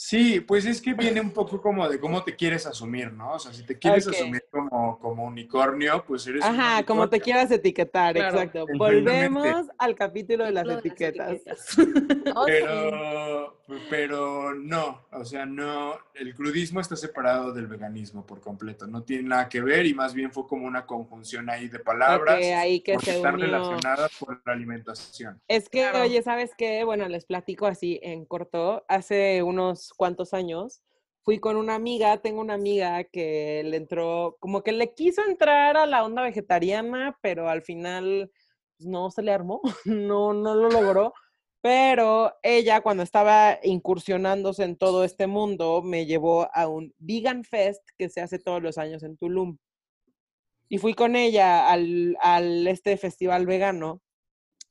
Sí, pues es que viene un poco como de cómo te quieres asumir, ¿no? O sea, si te quieres Ok. asumir como, como unicornio, pues eres un Ajá, como te quieras etiquetar, Claro. exacto. Volvemos al capítulo de las Lo de las etiquetas. [LAUGHS] Pero, pero no, o sea, no, el crudismo está separado del veganismo por completo, no tiene nada que ver y más bien fue como una conjunción ahí de palabras Ok, ahí que porque se están unió. relacionadas con la alimentación. Es que, Claro. oye, ¿sabes qué? Bueno, les platico así en corto. Hace unos cuantos años fui con una amiga, tengo una amiga que le entró, como que le quiso entrar a la onda vegetariana, pero al final pues, no se le armó, [LAUGHS] no, no lo logró. Pero ella, cuando estaba incursionándose en todo este mundo, me llevó a un Vegan Fest que se hace todos los años en Tulum. Y fui con ella al, al este festival vegano.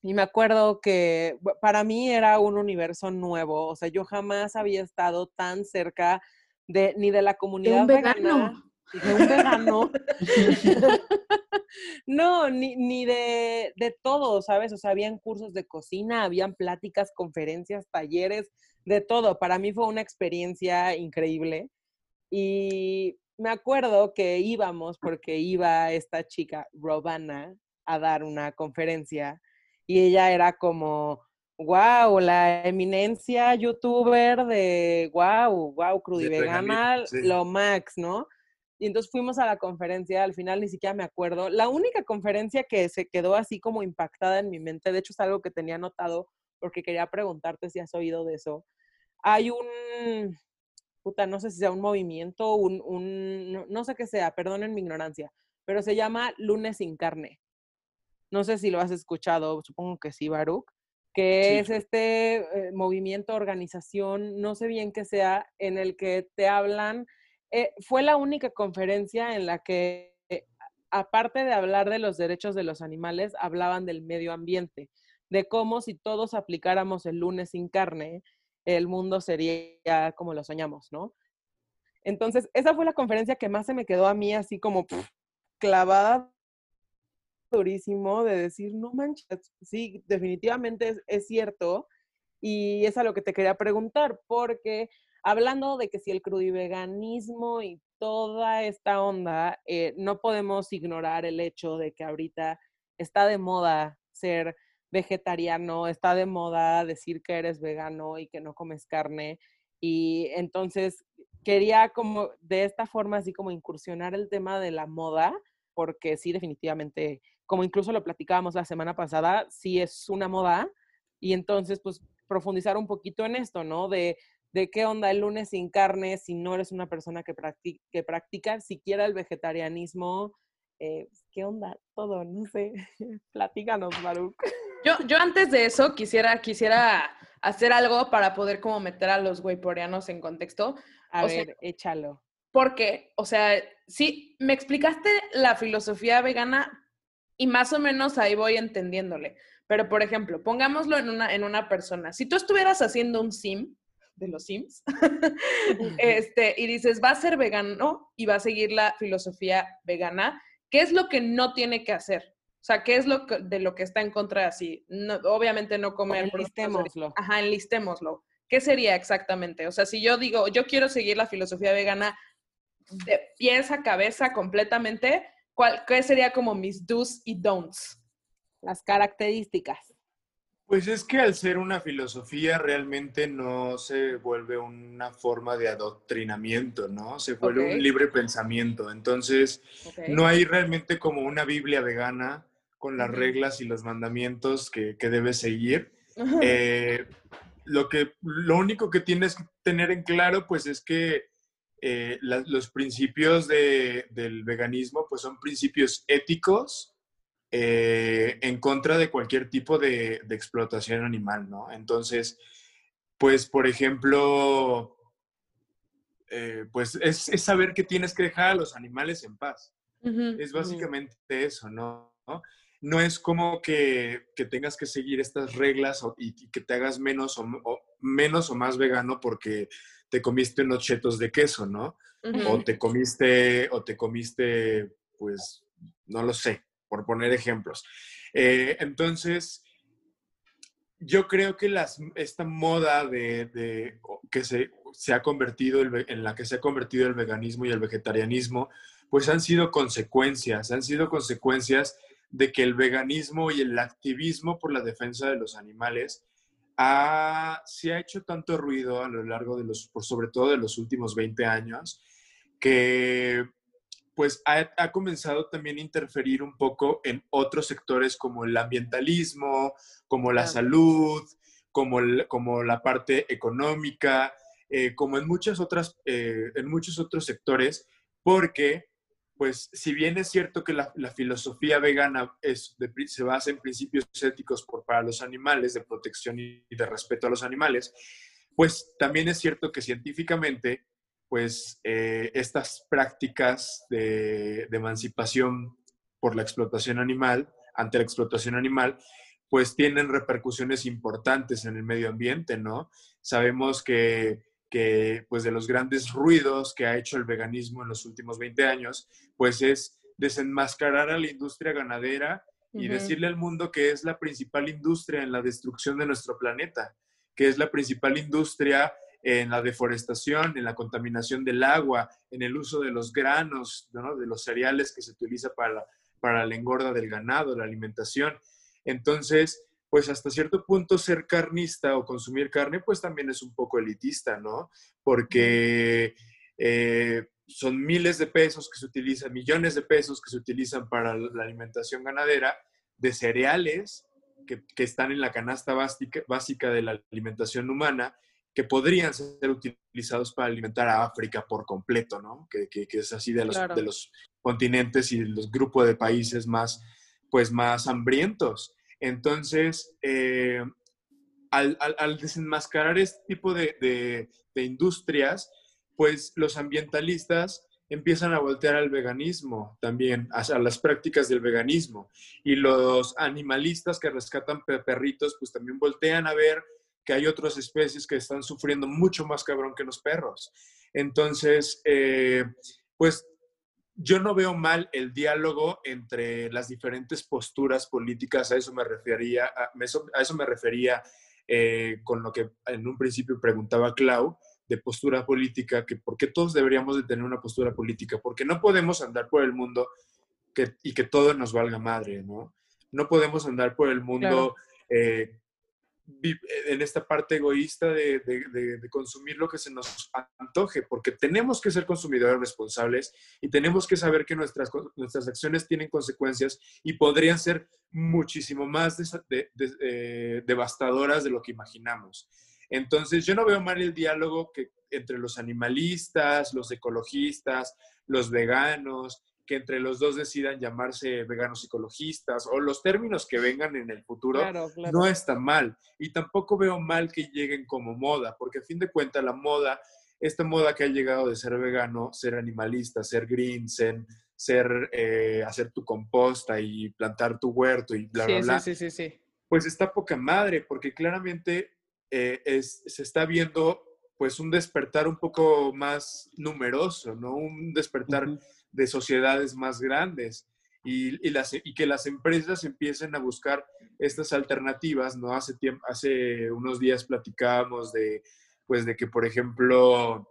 Y me acuerdo que para mí era un universo nuevo. O sea, yo jamás había estado tan cerca de ni de la comunidad vegana, vegano. ni de un vegano. [LAUGHS] no, ni, ni de, de todo, ¿sabes? O sea, habían cursos de cocina, habían pláticas, conferencias, talleres, de todo. Para mí fue una experiencia increíble. Y me acuerdo que íbamos porque iba esta chica, Robana, a dar una conferencia y ella era como, wow, la eminencia youtuber de wow, wow, crudivegana, sí. lo max, ¿no? Y entonces fuimos a la conferencia, al final ni siquiera me acuerdo. La única conferencia que se quedó así como impactada en mi mente, de hecho es algo que tenía anotado porque quería preguntarte si has oído de eso. Hay un, puta, no sé si sea un movimiento, un, un no, no sé qué sea, perdonen mi ignorancia, pero se llama Lunes sin carne. No sé si lo has escuchado, supongo que sí, Baruch, que Sí, es este eh, movimiento, organización, no sé bien qué sea, en el que te hablan. eh, fue la única conferencia en la que, eh, aparte de hablar de los derechos de los animales, hablaban del medio ambiente, de cómo si todos aplicáramos el lunes sin carne, el mundo sería como lo soñamos, ¿no? Entonces, esa fue la conferencia que más se me quedó a mí así como clavada durísimo de decir, no manches, sí, definitivamente es, cierto. Y es a lo que te quería preguntar, porque hablando de que si el crudiveganismo y toda esta onda, eh, no podemos ignorar el hecho de que ahorita está de moda ser vegetariano, está de moda decir que eres vegano y que no comes carne. Y entonces quería como de esta forma así como incursionar el tema de la moda, porque sí, definitivamente, como incluso lo platicábamos la semana pasada, sí es una moda. Y entonces, pues, profundizar un poquito en esto, ¿no? De, de qué onda el lunes sin carne, si no eres una persona que, practi- que practica siquiera el vegetarianismo, eh, ¿qué onda? Todo, no sé. [LAUGHS] Platícanos, Baruch. Yo, yo antes de eso quisiera, quisiera hacer algo para poder como meter a los wayporianos en contexto. A O sea, ver, échalo. Porque, o sea, sí, me explicaste la filosofía vegana y más o menos ahí voy entendiéndole. Pero, por ejemplo, pongámoslo en una, en una persona. Si tú estuvieras haciendo un sim de los sims, [LAUGHS] este, y dices, va a ser vegano y va a seguir la filosofía vegana, ¿qué es lo que no tiene que hacer? O sea, ¿qué es lo que- de lo que está en contra de así? No, obviamente no comer Enlistémoslo. Ajá, enlistémoslo. ¿Qué sería exactamente? O sea, si yo digo, yo quiero seguir la filosofía vegana de pies a cabeza completamente, ¿cuál, ¿qué sería como mis do's y don'ts? Las características. Pues es que al ser una filosofía realmente no se vuelve una forma de adoctrinamiento, ¿no? Se vuelve Ok. un libre pensamiento. Entonces, Ok. no hay realmente como una Biblia vegana con las Ujú. reglas y los mandamientos que, que debes seguir. eh, lo, que, lo único que tienes que tener en claro, pues es que eh, la- los principios de- del veganismo, pues son principios éticos eh, en contra de cualquier tipo de, de explotación animal, ¿no? Entonces, pues, por ejemplo, eh, pues es, es saber que tienes que dejar a los animales en paz. Es básicamente eso, ¿no? No es como que, que tengas que seguir estas reglas o- y, y que te hagas menos o, o menos o más vegano porque te comiste unos chetos de queso, ¿no? O te comiste, o te comiste, pues, no lo sé, por poner ejemplos. Eh, entonces, yo creo que las, esta moda de, de- que se, se ha convertido, el en la que se ha convertido el veganismo y el vegetarianismo, pues han sido consecuencias, han sido consecuencias de que el veganismo y el activismo por la defensa de los animales ha- se ha hecho tanto ruido a lo largo de los, por sobre todo de los últimos 20 años, que pues ha, ha comenzado también a interferir un poco en otros sectores como el ambientalismo, como la salud, como, el- como la parte económica, eh, como en muchas otras, eh, en muchos otros sectores, porque pues si bien es cierto que la, filosofía vegana se basa en principios éticos por, para los animales, de protección y de respeto a los animales, pues también es cierto que científicamente, pues eh, estas prácticas de emancipación por la explotación animal, ante la explotación animal, pues tienen repercusiones importantes en el medio ambiente, ¿no? Sabemos que, que pues de los grandes ruidos que ha hecho el veganismo en los últimos 20 años, pues es desenmascarar a la industria ganadera y decirle al mundo que es la principal industria en la destrucción de nuestro planeta, que es la principal industria en la deforestación, en la contaminación del agua, en el uso de los granos, ¿no? de los cereales que se utiliza para la, para la engorda del ganado, la alimentación. Entonces, pues hasta cierto punto ser carnista o consumir carne, pues también es un poco elitista, ¿no? Porque eh, son miles de pesos que se utilizan, millones de pesos que se utilizan para la alimentación ganadera de cereales que, que están en la canasta básica, básica de la alimentación humana que podrían ser utilizados para alimentar a África por completo, ¿no? Que, que- que es así de los, Claro. de los continentes y de los grupos de países más, pues, más hambrientos. Entonces, eh, al, desenmascarar este tipo de, industrias, pues los ambientalistas empiezan a voltear al veganismo también, a, las prácticas del veganismo. Y los animalistas que rescatan pe- perritos, pues también voltean a ver que hay otras especies que están sufriendo mucho más cabrón que los perros. Entonces, eh, pues yo no veo mal el diálogo entre las diferentes posturas políticas, a eso me refería, a, eso, a eso me refería eh, con lo que en un principio preguntaba Clau, de postura política, que por qué todos deberíamos de tener una postura política, porque no podemos andar por el mundo que, y que todo nos valga madre, ¿no? No podemos andar por el mundo eh, en esta parte egoísta de, de- de- de consumir lo que se nos antoje, porque tenemos que ser consumidores responsables y tenemos que saber que nuestras, nuestras acciones tienen consecuencias y podrían ser muchísimo más eh, devastadoras de lo que imaginamos. Entonces, yo no veo mal el diálogo que, entre los animalistas, los ecologistas, los veganos, que entre los dos decidan llamarse veganos ecologistas o los términos que vengan en el futuro Claro, claro. no está mal. Y tampoco veo mal que lleguen como moda, porque a fin de cuentas la moda, esta moda que ha llegado de ser vegano, ser animalista, ser green, ser, ser, eh, hacer tu composta y plantar tu huerto y bla, bla, Sí, bla, sí, sí, sí, sí. pues está poca madre, porque claramente eh, es- se está viendo pues un despertar un poco más numeroso, ¿no? Un despertar. De sociedades más grandes y, y las, y que las empresas empiecen a buscar estas alternativas, ¿no? Hace, tiempo, hace unos días platicábamos de, pues, de que, por ejemplo,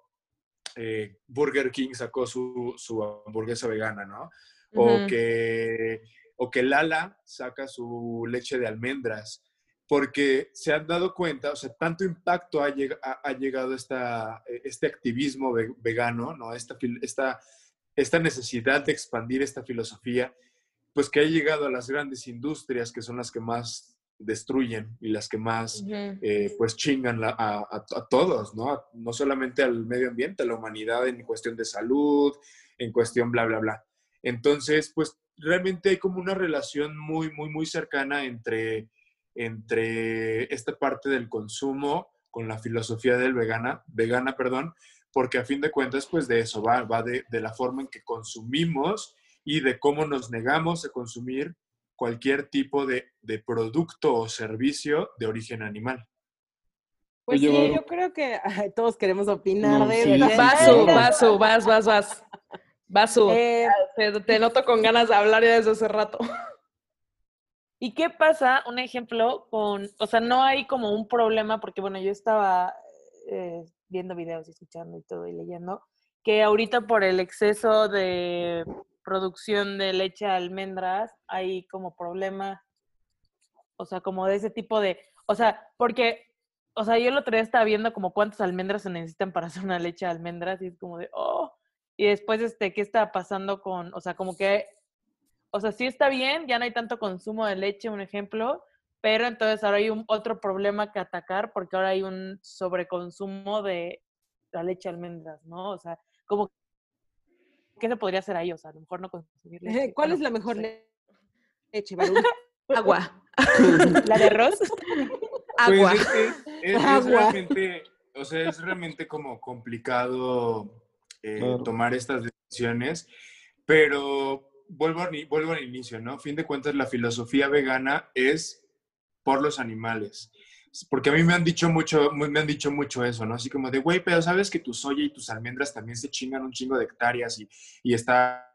eh, Burger King sacó su, su hamburguesa vegana, ¿no? O que, o que Lala saca su leche de almendras, porque se han dado cuenta, o sea, tanto impacto ha, lleg- ha- ha llegado esta, este activismo ve- vegano, ¿no? Esta, esta, esta necesidad de expandir esta filosofía, pues que ha llegado a las grandes industrias, que son las que más destruyen y las que más eh, pues chingan la- a, a- a todos, ¿no? No solamente al medio ambiente, a la humanidad en cuestión de salud, en cuestión bla, bla, bla. Entonces, pues realmente hay como una relación muy, muy, muy cercana entre, entre esta parte del consumo con la filosofía del vegana, vegana, perdón, porque a fin de cuentas, pues de eso va, va de, de la forma en que consumimos y de cómo nos negamos a consumir cualquier tipo de, de producto o servicio de origen animal. Pues Oye, sí, yo creo que ay, todos queremos opinar No, de sí, vas, vas, vas. Vasu, Eh, te, te noto con ganas de hablar ya desde hace rato. ¿Y qué pasa? Un ejemplo con, o sea, no hay como un problema, porque bueno, yo estaba eh, viendo videos y escuchando y todo y leyendo, que ahorita por el exceso de producción de leche de almendras hay como problema, o sea, como de ese tipo de, o sea, porque, o sea, yo el otro día estaba viendo como cuántas almendras se necesitan para hacer una leche de almendras y es como de, oh, y después, este, ¿qué está pasando con, o sea, como que, o sea, sí está bien, ya no hay tanto consumo de leche, un ejemplo, pero entonces ahora hay un otro problema que atacar porque ahora hay un sobreconsumo de la leche de almendras, ¿no? O sea, como, ¿qué se podría hacer ahí? O sea, a lo mejor no consumir leche. ¿Cuál es la mejor leche, Barú? [LAUGHS] Agua. [LAUGHS] [LAUGHS] ¿La de arroz? Agua. Pues es, que es- es Agua. realmente, o sea, es realmente como complicado eh, Claro. tomar estas decisiones, pero vuelvo, ni- vuelvo al inicio, ¿no? A fin de cuentas, la filosofía vegana es por los animales. Porque a mí me han dicho mucho, mu- me han dicho mucho eso, ¿no? Así como de, güey, pero sabes que tu soya y tus almendras también se chingan un chingo de hectáreas y, y está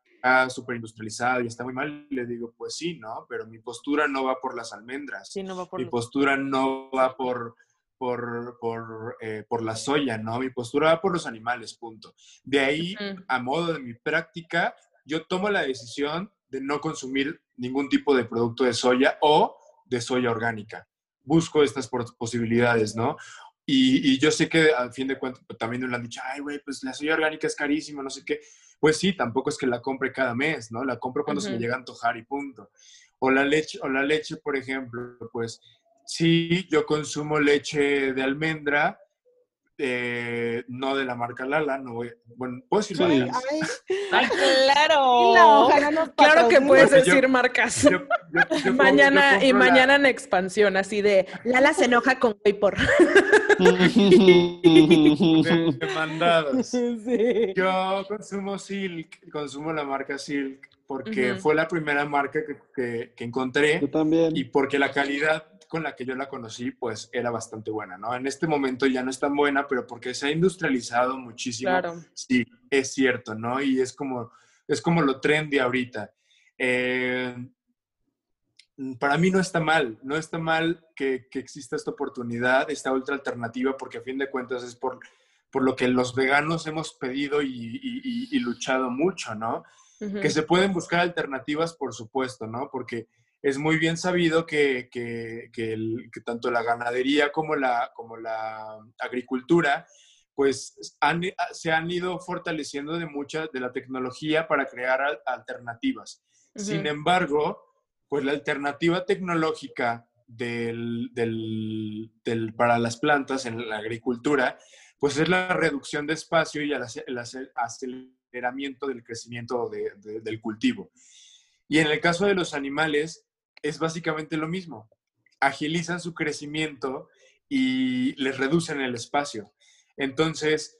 súper industrializado y está muy mal. Y le digo, pues sí, ¿no? Pero mi postura no va por las almendras Sí, no va por mi postura no va por, por, por, eh, por la soya, ¿no? Mi postura va por los animales, punto. De ahí, a modo de mi práctica, yo tomo la decisión de no consumir ningún tipo de producto de soya o de soya orgánica. Busco estas posibilidades, ¿no? Y, y yo sé que al fin de cuentas pues, también me lo han dicho, ay, güey, pues la soya orgánica es carísima, no sé qué. Pues sí, tampoco es que la compre cada mes, ¿no? La compro cuando se me llega a antojar y punto. O la leche, o la leche, por ejemplo, pues sí, yo consumo leche de almendra, eh, no de la marca Lala, no voy, bueno, puedo decir Sí. marcas? Ay, ¡Ay, claro! no, Claro que puedes Porque decir marcas. Yo- yo- yo compro- yo mañana y la- mañana en expansión, así de Lala se enoja con Waypor. de- [LAUGHS] demandados. Sí. Yo consumo Silk, consumo la marca Silk, porque fue la primera marca que, que- que encontré Yo también. y porque la calidad con la que yo la conocí, pues era bastante buena, ¿no? En este momento ya no es tan buena, pero porque se ha industrializado muchísimo, Claro. sí, es cierto, ¿no? Y es como, es como lo trendy ahorita. Eh, para mí no está mal, no está mal que, que exista esta oportunidad, esta otra alternativa, porque a fin de cuentas es por, por lo que los veganos hemos pedido y, y- y- y luchado mucho, ¿no? Que se pueden buscar alternativas, por supuesto, ¿no? Porque es muy bien sabido que, que- que el- que tanto la ganadería como la, como la agricultura, pues han- se han ido fortaleciendo de mucha de la tecnología para crear al- alternativas. Sin Ujú. embargo, pues la alternativa tecnológica del, del- del- para las plantas en la agricultura, pues es la reducción de espacio y el ace- el ace- aceleramiento del crecimiento de- de- del cultivo. Y en el caso de los animales, es básicamente lo mismo. Agilizan su crecimiento y les reducen el espacio. Entonces,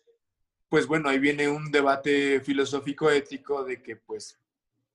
pues bueno, ahí viene un debate filosófico ético de que pues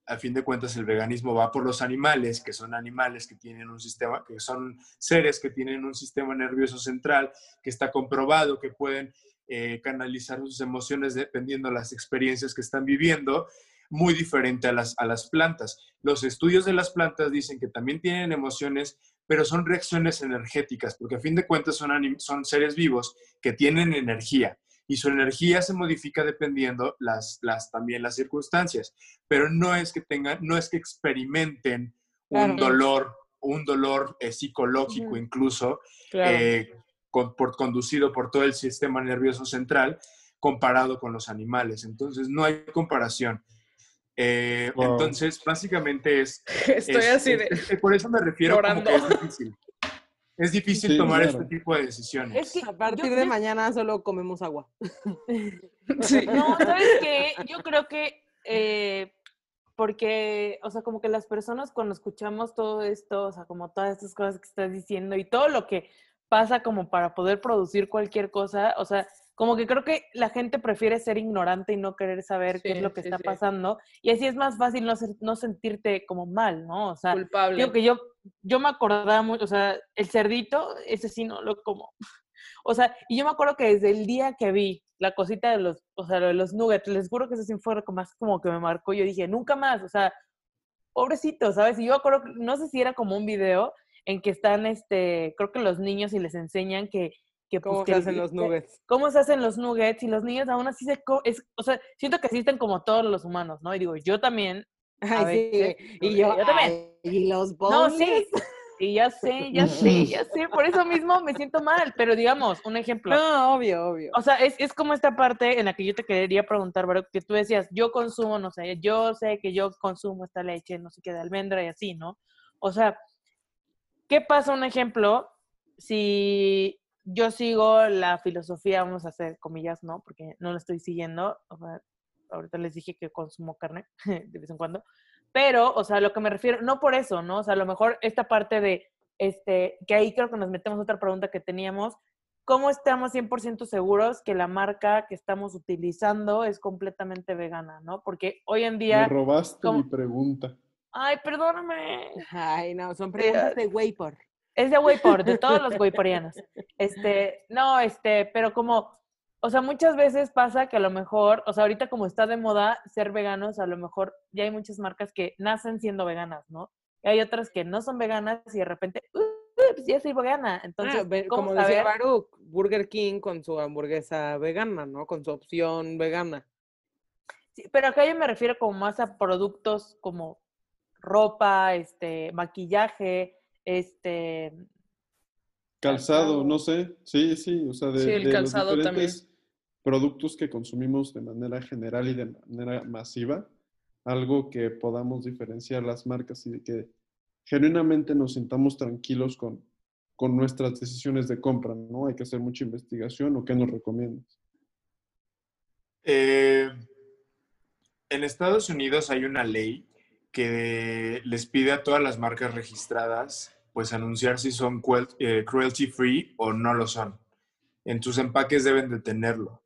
a fin de cuentas el veganismo va por los animales, que son animales que tienen un sistema, que son seres que tienen un sistema nervioso central, que está comprobado que pueden eh, canalizar sus emociones dependiendo de las experiencias que están viviendo, muy diferente a las, a las plantas. Los estudios de las plantas dicen que también tienen emociones, pero son reacciones energéticas, porque a fin de cuentas son, son seres vivos que tienen energía y su energía se modifica dependiendo las, las, también las circunstancias, pero no es que tengan, no es que experimenten un dolor, un dolor eh, psicológico incluso, Claro. eh, con- por- conducido por todo el sistema nervioso central, comparado con los animales. Entonces, no hay comparación. Eh, Wow. Entonces, básicamente es... [LAUGHS] Estoy es- así de. es- por eso me refiero llorando. que es difícil. es difícil Sí, tomar claro. este tipo de decisiones. Es que A partir yo- de yo- mañana solo comemos agua. [LAUGHS] No, ¿sabes qué? Yo creo que eh, porque, o sea, como que las personas cuando escuchamos todo esto, o sea, como todas estas cosas que estás diciendo y todo lo que pasa como para poder producir cualquier cosa, o sea, como que creo que la gente prefiere ser ignorante y no querer saber qué es Sí, lo que sí, está sí. pasando y así es más fácil no, ser- no sentirte como mal, ¿no? O sea, Culpable. Digo que yo, yo me acordaba mucho, o sea, el cerdito, ese sí no lo como. [LAUGHS] O sea, y yo me acuerdo que desde el día que vi la cosita de los, o sea, lo de los nuggets, les juro que eso sí fue lo que más como que me marcó. Yo dije, nunca más, o sea, pobrecito, ¿sabes? Y yo me acuerdo, no sé si era como un video en que están, este, creo que los niños y les enseñan que... que pues, ¿Cómo se hacen los nuggets? cómo se hacen los nuggets y los niños aún así se... co- Es, o sea, siento que existen como todos los humanos, ¿no? Y digo, yo también Ay, veces- sí. Y yo, yo también. ay, y los No, boneless. sí. Y ya sé, ya sé, ya sé. Por eso mismo me siento mal. Pero digamos, un [LAUGHS] ejemplo. No, obvio, obvio. O sea, es, es como esta parte en la que yo te quería preguntar, Baruch, que tú decías, yo consumo, no sé, yo sé que yo consumo esta leche, no sé qué, de almendra y así, ¿no? O sea, ¿qué pasa, un ejemplo, si yo sigo la filosofía, vamos a hacer comillas, ¿no? Porque no la estoy siguiendo. O sea, ahorita les dije que consumo carne [LAUGHS] de vez en cuando. Pero, o sea, lo que me refiero, no por eso, ¿no? O sea, a lo mejor esta parte de, este, que ahí creo que nos metemos otra pregunta que teníamos, ¿cómo estamos 100% seguros que la marca que estamos utilizando es completamente vegana, ¿no? Porque hoy en Me día, robaste ¿cómo? mi pregunta. ay, perdóname, Ay, no, son preguntas de Waypor. Es de Waypor, de todos los [LAUGHS] Wayporianos. Este, no, este, pero como, o sea, muchas veces pasa que a lo mejor, o sea, ahorita como está de moda ser veganos, a lo mejor ya hay muchas marcas que nacen siendo veganas, ¿no? Y hay otras que no son veganas y de repente, ups, ya soy vegana. Entonces, Ah, ve- ¿cómo como saber? decía Baruch, Burger King con su hamburguesa vegana, ¿no? Con su opción vegana. Sí, pero acá yo me refiero como más a productos como ropa, este, maquillaje, este, Calzado, Calzado. no sé. Sí, sí, o sea, de, Sí, el de calzado los también. diferentes productos que consumimos de manera general y de manera masiva, algo que podamos diferenciar las marcas y de que genuinamente nos sintamos tranquilos con, con nuestras decisiones de compra, ¿no? Hay que hacer mucha investigación o qué nos recomiendas. Eh, en Estados Unidos hay una ley que les pide a todas las marcas registradas pues anunciar si son eh, cruelty free o no lo son. En sus empaques deben de tenerlo.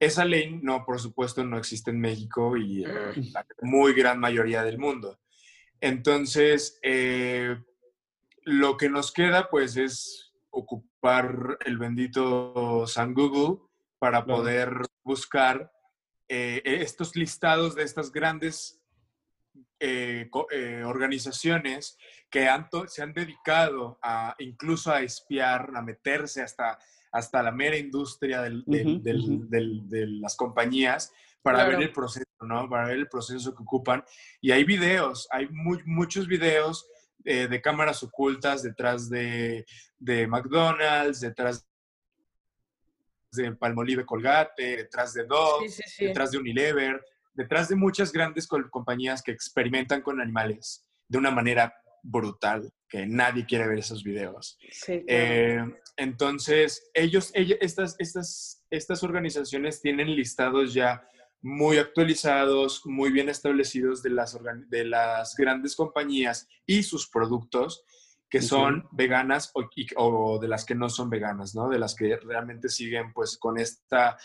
Esa ley no, por supuesto, no existe en México y en la muy gran mayoría del mundo. Entonces, eh, lo que nos queda pues es ocupar el bendito San Google para poder buscar eh, estos listados de estas grandes eh, eh, organizaciones que han to- se han dedicado a incluso a espiar, a meterse hasta, hasta la mera industria del- del- Ujú, del- ujú. del- de las compañías para Claro. ver el proceso, ¿no? Para ver el proceso que ocupan. Y hay videos, hay mu- muchos videos eh, de cámaras ocultas detrás de, de McDonald's, detrás de Palmolive Colgate, detrás de Dove, Sí, sí, sí. detrás de Unilever, detrás de muchas grandes compañías que experimentan con animales de una manera brutal, que nadie quiere ver esos videos. Sí, claro. Eh, entonces, ellos, ella- estas, estas, estas organizaciones tienen listados ya muy actualizados, muy bien establecidos de las, de las grandes compañías y sus productos que son veganas o, y- o de las que no son veganas, ¿no? De las que realmente siguen pues con esta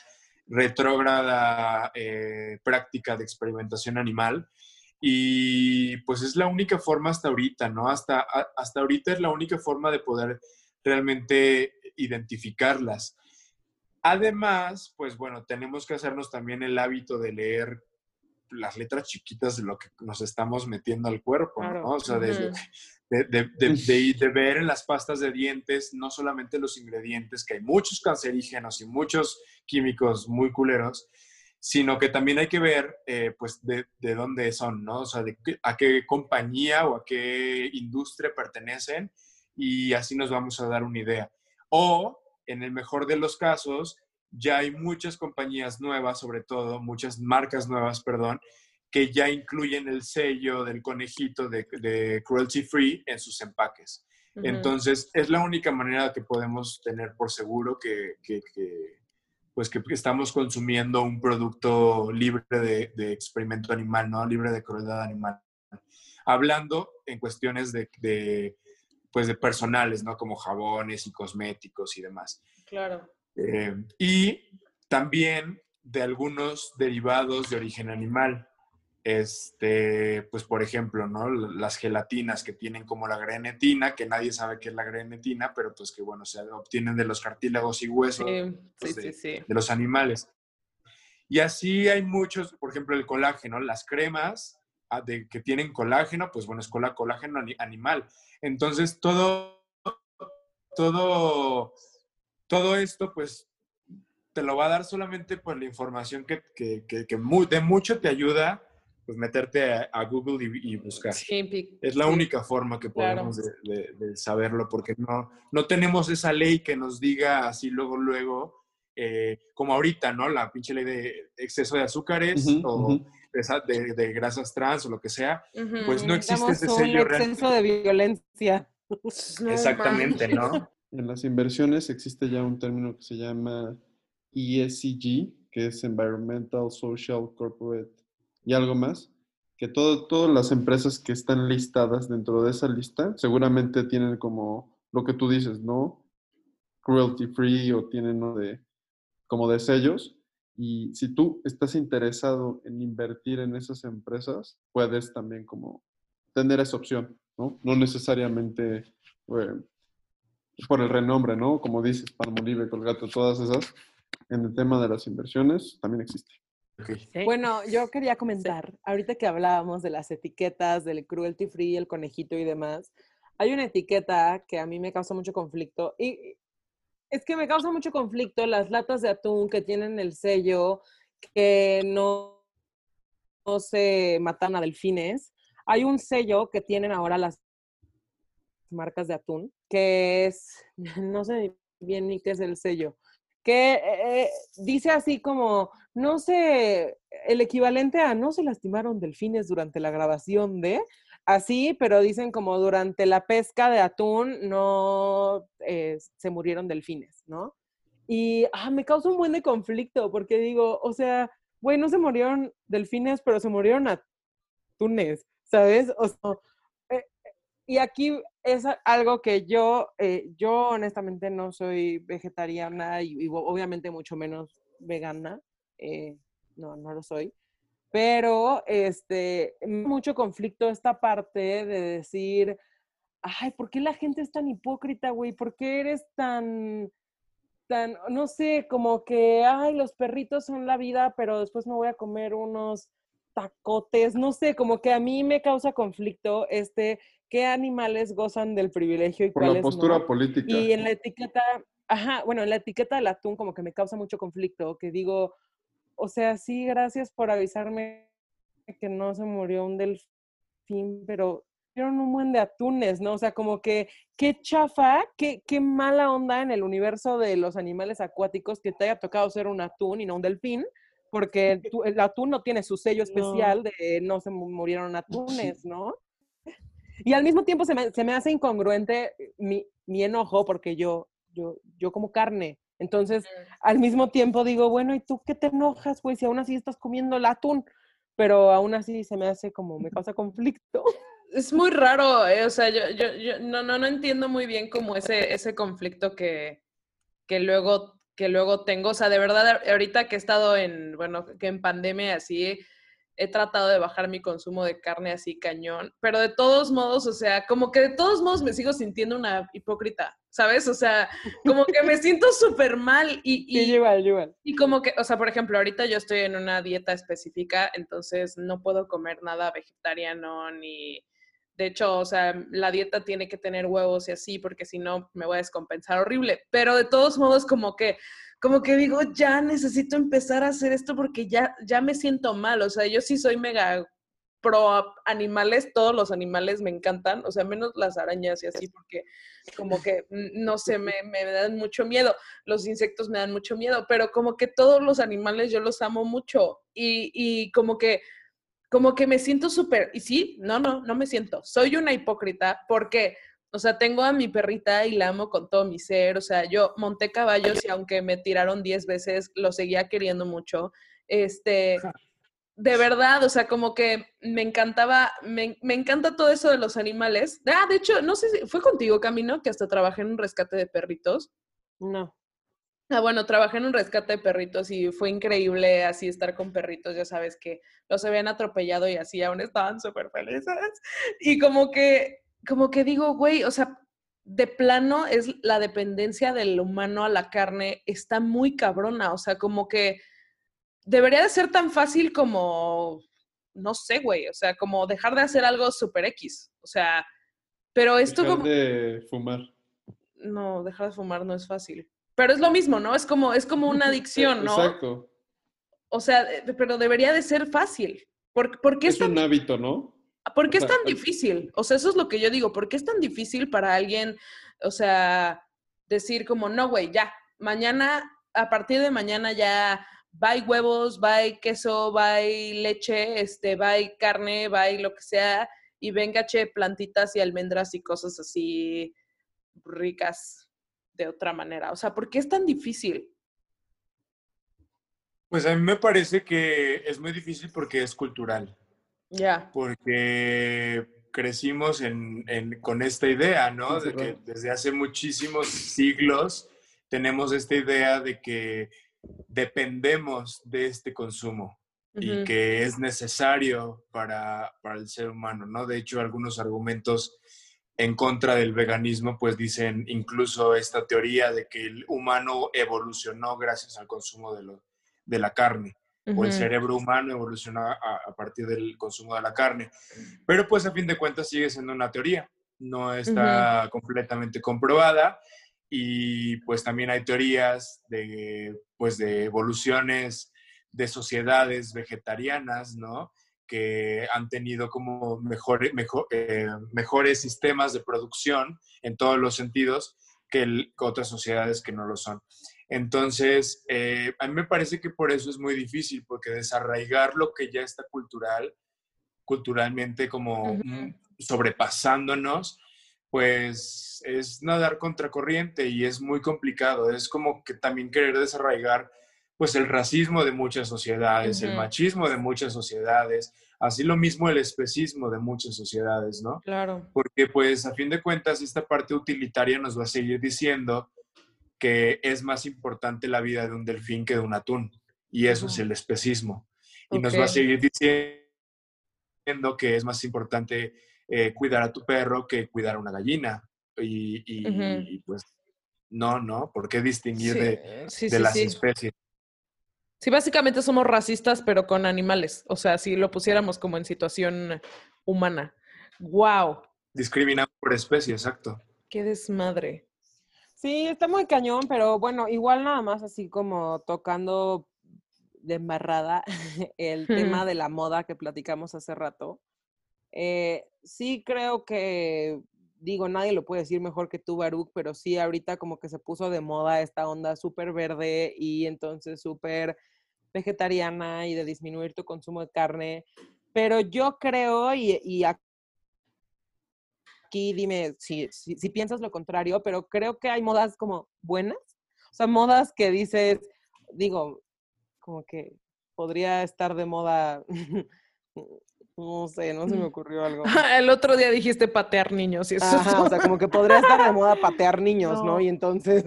retrógrada eh, práctica de experimentación animal. Y pues es la única forma hasta ahorita, ¿no? Hasta, a- hasta ahorita es la única forma de poder realmente identificarlas. Además, pues bueno, tenemos que hacernos también el hábito de leer las letras chiquitas de lo que nos estamos metiendo al cuerpo, Claro. ¿no? O sea, de, Ujú. de, de- de- de- [LAUGHS] de ver en las pastas de dientes no solamente los ingredientes, que hay muchos cancerígenos y muchos químicos muy culeros, sino que también hay que ver, eh, pues, de, de dónde son, ¿no? O sea, de a qué compañía o a qué industria pertenecen y así nos vamos a dar una idea. O, en el mejor de los casos, ya hay muchas compañías nuevas, sobre todo, muchas marcas nuevas, perdón, que ya incluyen el sello del conejito de, de cruelty free en sus empaques. Entonces, es la única manera que podemos tener por seguro que, que- que, pues que estamos consumiendo un producto libre de, de experimento animal, ¿no? Libre de crueldad animal. Hablando en cuestiones de, de, pues de personales, ¿no? Como jabones y cosméticos y demás. Claro. Eh, y también de algunos derivados de origen animal. Este, pues por ejemplo, ¿no? Las gelatinas que tienen como la grenetina, que nadie sabe qué es la grenetina, pero pues que bueno, se obtienen de los cartílagos y huesos Sí, pues, sí, de, sí. de los animales. Y así hay muchos, por ejemplo, el colágeno, las cremas ah, de, que tienen colágeno, pues bueno, es colágeno ani- animal. Entonces, todo, todo, todo esto, pues, te lo va a dar solamente por la información que, que, que- que de mucho te ayuda, pues, meterte a, a Google y, y buscar. Sí, Es la sí. única forma que Claro. podemos de, de- de saberlo, porque no, no tenemos esa ley que nos diga así luego, luego, eh, como ahorita, ¿no? La pinche ley de exceso de azúcares o de, de grasas trans o lo que sea, pues no existe ese un sello exceso de violencia. No [LAUGHS] Exactamente. ¿no? En las inversiones existe ya un término que se llama ESG, que es Environmental, Social, Corporate y algo más, que todo, todas las empresas que están listadas dentro de esa lista seguramente tienen como lo que tú dices, ¿no? Cruelty free o tienen ¿no? de, como de sellos. Y si tú estás interesado en invertir en esas empresas, puedes también como tener esa opción, ¿no? No necesariamente eh, por el renombre, ¿no? Como dices, Palmolive, Colgate, todas esas. En el tema de las inversiones también existe. Bueno, yo quería comentar, ahorita que hablábamos de las etiquetas, del cruelty free, el conejito y demás, hay una etiqueta que a mí me causa mucho conflicto y es que me causa mucho conflicto las latas de atún que tienen el sello que no, no se matan a delfines. Hay un sello que tienen ahora las marcas de atún, que es, [LAUGHS] no sé bien ni qué es el sello, que eh, dice así como, no sé, el equivalente a no se lastimaron delfines durante la grabación de, así, pero dicen como durante la pesca de atún no eh, se murieron delfines, ¿no? Y ah, me causa un buen de conflicto porque digo, o sea, güey, no se murieron delfines, pero se murieron atunes, ¿sabes? O sea, eh, y aquí es algo que yo, eh, yo honestamente no soy vegetariana y obviamente mucho menos vegana, eh, no, no lo soy, pero este, mucho conflicto esta parte de decir, ay, ¿por qué la gente es tan hipócrita, güey? ¿Por qué eres tan, tan, no sé, como que, ay, los perritos son la vida, pero después me voy a comer unos tacotes, no sé, como que a mí me causa conflicto este, qué animales gozan del privilegio y Por la cuáles postura no. política. Y en la etiqueta, ajá, bueno, en la etiqueta del atún como que me causa mucho conflicto, que digo, o sea, sí, gracias por avisarme que no se murió un delfín, pero dieron un buen de atunes, ¿no? O sea, como que qué chafa, qué, qué mala onda en el universo de los animales acuáticos que te haya tocado ser un atún y no un delfín, porque [LAUGHS] el, atún no tiene su sello especial de no se mu- murieron atunes, ¿no? Y al mismo tiempo se me, se me hace incongruente mi, mi enojo porque yo, yo, yo como carne. Entonces, al mismo tiempo digo, bueno, ¿y tú qué te enojas, güey? Si aún así estás comiendo el atún. Pero aún así se me hace como, me causa conflicto. Es muy raro, eh, o sea, yo, yo, yo no, no, no entiendo muy bien como ese, ese conflicto que, que luego que luego tengo, o sea, de verdad, ahorita que he estado en, bueno, que en pandemia así, he tratado de bajar mi consumo de carne así cañón, pero de todos modos, o sea, como que de todos modos me sigo sintiendo una hipócrita, ¿sabes? O sea, como que me siento súper mal y, y, Sí, igual, igual. y como que, o sea, por ejemplo, ahorita yo estoy en una dieta específica, entonces no puedo comer nada vegetariano ni... De hecho, o sea, la dieta tiene que tener huevos y así, porque si no me voy a descompensar horrible. Pero de todos modos, como que, como que digo, ya necesito empezar a hacer esto porque ya, ya me siento mal. O sea, yo sí soy mega pro animales, todos los animales me encantan, o sea, menos las arañas y así, porque como que, no sé, me, me dan mucho miedo, los insectos me dan mucho miedo, pero como que todos los animales yo los amo mucho y, y como que, como que me siento súper, y sí, no, no, no me siento, soy una hipócrita porque O sea, tengo a mi perrita y la amo con todo mi ser. O sea, yo monté caballos y aunque me tiraron 10 veces, lo seguía queriendo mucho. Este, de verdad, o sea, como que me encantaba, me, me encanta todo eso de los animales. Ah, de hecho, no sé si fue contigo, Camino, que hasta trabajé en un rescate de perritos. No. Ah, bueno, trabajé en un rescate de perritos y fue increíble así estar con perritos, ya sabes que los habían atropellado y así aún estaban súper felices. Y como que, como que digo, güey, o sea, de plano es la dependencia del humano a la carne está muy cabrona, o sea, como que debería de ser tan fácil como, no sé, güey, o sea, como dejar de hacer algo super X, o sea, pero esto Dejar como... de fumar. No, dejar de fumar no es fácil. Pero es lo mismo, ¿no? Es como, es como una [LAUGHS] adicción, ¿no? Exacto. O sea, pero debería de ser fácil. ¿Por, por qué es, un hábito, ¿no? Por qué es tan difícil? O sea, eso es lo que yo digo. ¿Por qué es tan difícil para alguien, o sea, decir como, no, güey, ya, mañana, a partir de mañana ya, bye huevos, bye queso, bye leche, este, bye carne, bye lo que sea, y venga, che, plantitas y almendras y cosas así ricas de otra manera. O sea, ¿por qué es tan difícil? Pues a mí me parece que es muy difícil porque es cultural, Ya. porque crecimos en- en- con esta idea, ¿no? De que desde hace muchísimos siglos tenemos esta idea de que dependemos de este consumo y que es necesario para, para el ser humano, ¿no? De hecho, algunos argumentos en contra del veganismo, pues dicen incluso esta teoría de que el humano evolucionó gracias al consumo de, lo- de la carne, o el cerebro humano evolucionó a, a partir del consumo de la carne. Pero pues a fin de cuentas sigue siendo una teoría, no está completamente comprobada y pues también hay teorías de, pues, de evoluciones de sociedades vegetarianas, ¿no? que han tenido como mejor, mejor, eh, mejores sistemas de producción en todos los sentidos que, el- que otras sociedades que no lo son. Entonces, eh, a mí me parece que por eso es muy difícil, porque desarraigar lo que ya está cultural, culturalmente como mm, sobrepasándonos, pues es nadar contracorriente y es muy complicado. Es como que también querer desarraigar pues el racismo de muchas sociedades, el machismo de muchas sociedades, así lo mismo el especismo de muchas sociedades, ¿no? Claro. Porque pues a fin de cuentas esta parte utilitaria nos va a seguir diciendo que es más importante la vida de un delfín que de un atún. Y eso es el especismo. Y nos va a seguir diciendo que es más importante eh, cuidar a tu perro que cuidar a una gallina. Y, y- Ujú. y, pues no, ¿no? ¿Por qué distinguir Sí, de, sí, de sí, las especies? Sí, básicamente somos racistas, pero con animales. O sea, si lo pusiéramos como en situación humana. ¡Wow! Discriminamos por especie, exacto. ¡Qué desmadre! Sí, está muy cañón, pero bueno, igual nada más así como tocando de embarrada [LAUGHS] el tema de la moda que platicamos hace rato. Eh, sí creo que, digo, nadie lo puede decir mejor que tú, Baruch, pero sí ahorita como que se puso de moda esta onda súper verde y entonces súper vegetariana y de disminuir tu consumo de carne. Pero yo creo, y, y aquí dime si, si, si piensas lo contrario, pero creo que hay modas como buenas. O sea, modas que dices, digo, como que podría estar de moda, [LAUGHS] no sé, no se me ocurrió algo. [LAUGHS] El otro día dijiste patear niños y eso Ajá, o sea, como que podría estar de moda [LAUGHS] patear niños, ¿no? No. Y entonces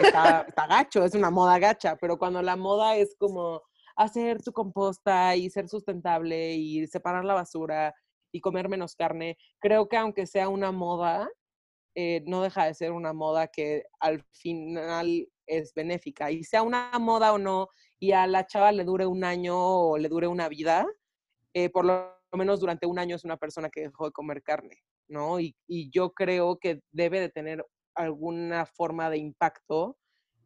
está, está gacho, es una moda gacha, pero cuando la moda es como hacer tu composta y ser sustentable y separar la basura y comer menos carne, creo que aunque sea una moda, eh, no deja de ser una moda que al final es benéfica. Y sea una moda o no, y a la chava le dure un año o le dure una vida, eh, por lo menos durante un año es una persona que dejó de comer carne, ¿no? Y, yo creo que debe de tener alguna forma de impacto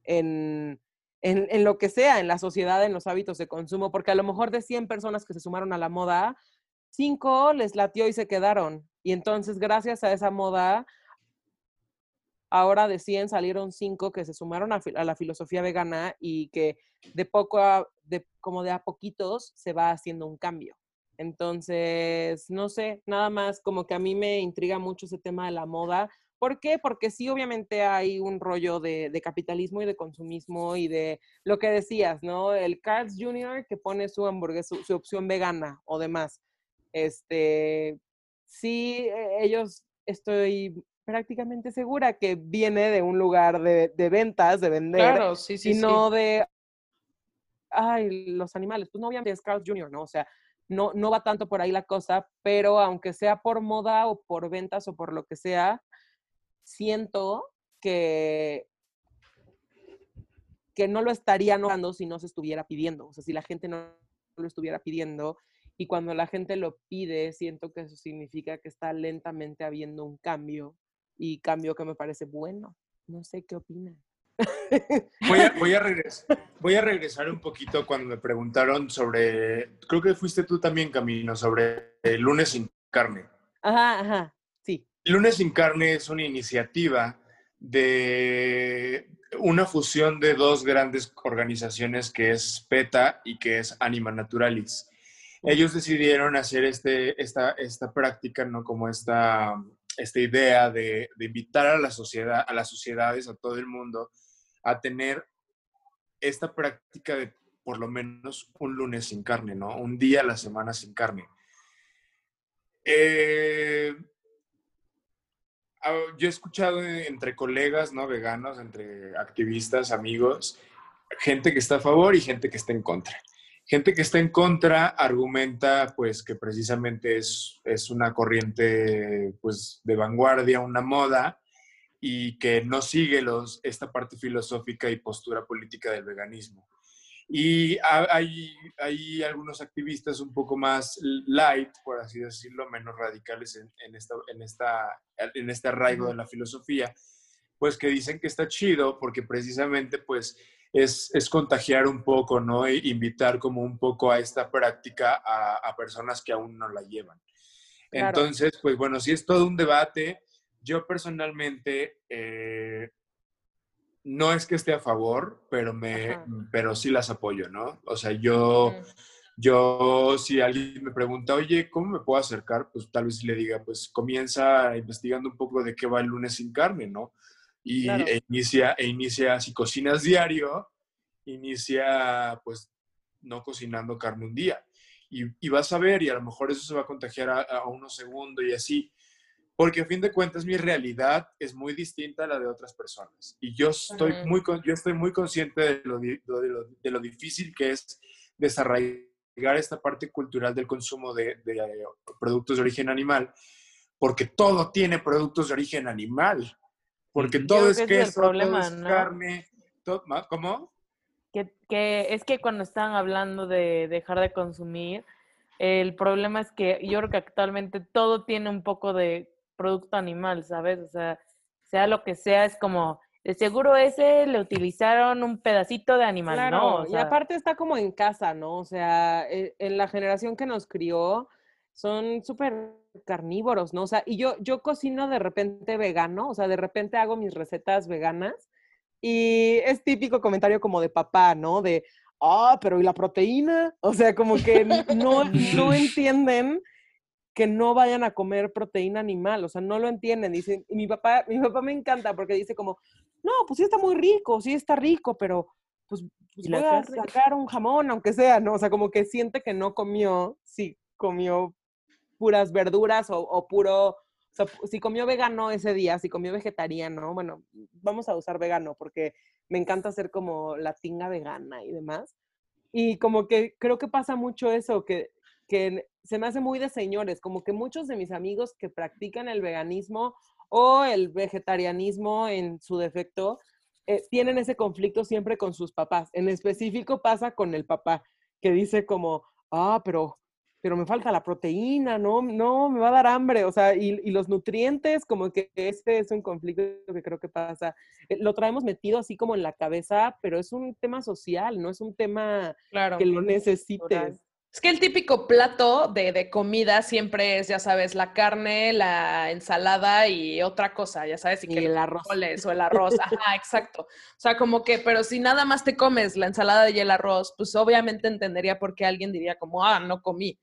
en, en, en lo que sea, en la sociedad, en los hábitos de consumo, porque a lo mejor de 100 personas que se sumaron a la moda, 5 les latió y se quedaron. Y entonces, gracias a esa moda, ahora de 100 salieron 5 que se sumaron a, la filosofía vegana y que de poco a, de, como de a poquitos se va haciendo un cambio. Entonces, no sé, nada más como que a mí me intriga mucho ese tema de la moda, ¿Por qué? Porque sí, obviamente hay un rollo de, capitalismo y de consumismo y de lo que decías, ¿no? El Carl's Jr. que pone su hamburguesa, su opción vegana o demás. Este, sí, e- ellos estoy prácticamente segura que viene de un lugar de, de ventas, de vender, Claro, sí, sí, y sí. no de, ay, los animales. Pues no, obviamente es Carl's Jr., ¿no? O sea, no, no va tanto por ahí la cosa, pero aunque sea por moda o por ventas o por lo que sea, siento que, que no lo estarían dando si no se estuviera pidiendo. O sea, si la gente no lo estuviera pidiendo. Y cuando la gente lo pide, siento que eso significa que está lentamente habiendo un cambio. Y cambio que me parece bueno. No sé qué opinan. Voy a, voy, a [LAUGHS] regresar, voy a regresar un poquito cuando me preguntaron sobre, creo que fuiste tú también, Camino, sobre el lunes sin carne. Ajá, ajá, sí. Lunes sin carne es una iniciativa de una fusión de dos grandes organizaciones que es PETA y que es Anima Naturalis. Ellos decidieron hacer este, esta, esta práctica, ¿no? Como esta, esta idea de, invitar a la sociedad, a las sociedades, a todo el mundo, a tener esta práctica de por lo menos un lunes sin carne, ¿no? Un día a la semana sin carne. Eh, ah, yo he escuchado entre colegas, ¿no? Veganos, entre activistas, amigos, gente que está a favor y gente que está en contra. Gente que está en contra argumenta, pues, que precisamente es, es una corriente, pues, de vanguardia, una moda, y que no sigue los, esta parte filosófica y postura política del veganismo. Y hay, hay algunos activistas un poco más light, por así decirlo, menos radicales en, esta, en, esta, en este arraigo de la filosofía, pues que dicen que está chido porque precisamente pues es, es contagiar un poco, ¿no? E invitar como un poco a esta práctica a, a personas que aún no la llevan. Claro. Entonces, pues bueno, sí es todo un debate. Yo personalmente eh, no es que esté a favor, pero, me, pero sí las apoyo, ¿no? O sea, yo, yo, si alguien me pregunta, oye, ¿cómo me puedo acercar? Pues tal vez le diga, pues comienza investigando un poco de qué va el lunes sin carne, ¿no? Y claro. e inicia, e inicia, si cocinas diario, inicia, pues, no cocinando carne un día. Y, y vas a ver, y a lo mejor eso se va a contagiar a, a unos segundos y así porque a fin de cuentas mi realidad es muy distinta a la de otras personas. Y yo estoy, muy, yo estoy muy consciente de lo, de, lo, de lo, difícil que es desarraigar esta parte cultural del consumo de, de, productos de origen animal, porque todo tiene productos de origen animal. Porque todo es queso, problema, todo es ¿no? carne, todo, ¿cómo? Que, que es que cuando están hablando de dejar de consumir, el problema es que yo creo que actualmente todo tiene un poco de producto animal, ¿sabes? O sea, sea lo que sea, es como, de seguro ese le utilizaron un pedacito de animal, claro, ¿no? O sea, y aparte está como en casa, ¿no? O sea, eh, en la generación que nos crió, son súper carnívoros, ¿no? O sea, y yo, yo cocino de repente vegano, o sea, de repente hago mis recetas veganas y es típico comentario como de papá, ¿no? De, ah, pero ¿y la proteína? O sea, como que no, no entienden que no vayan a comer proteína animal, o sea, no lo entienden. Dicen, y mi papá, mi papá me encanta porque dice como, no, pues sí está muy rico, sí está rico, pero pues, pues voy a sacar un jamón, aunque sea, ¿no? O sea, como que siente que no comió, sí comió puras verduras o, puro, si comió vegano ese día, si comió vegetariano, bueno, vamos a usar vegano porque me encanta hacer como la tinga vegana y demás. Y como que creo que pasa mucho eso, que que se me hace muy de señores, como que muchos de mis amigos que practican el veganismo o el vegetarianismo en su defecto, eh, tienen ese conflicto siempre con sus papás. En específico pasa con el papá, que dice como, ah, pero, pero me falta la proteína, no, no, me va a dar hambre, o sea, y, y los nutrientes, como que este es un conflicto que creo que pasa. Eh, lo traemos metido así como en la cabeza, pero es un tema social, no es un tema claro. que lo necesites. Es que el típico plato de, de, comida siempre es, ya sabes, la carne, la ensalada y otra cosa, ya sabes, y, y que el arroz. o el arroz, ajá, exacto. O sea, como que, pero si nada más te comes la ensalada y el arroz, pues obviamente entendería por qué alguien diría como, ah, no comí.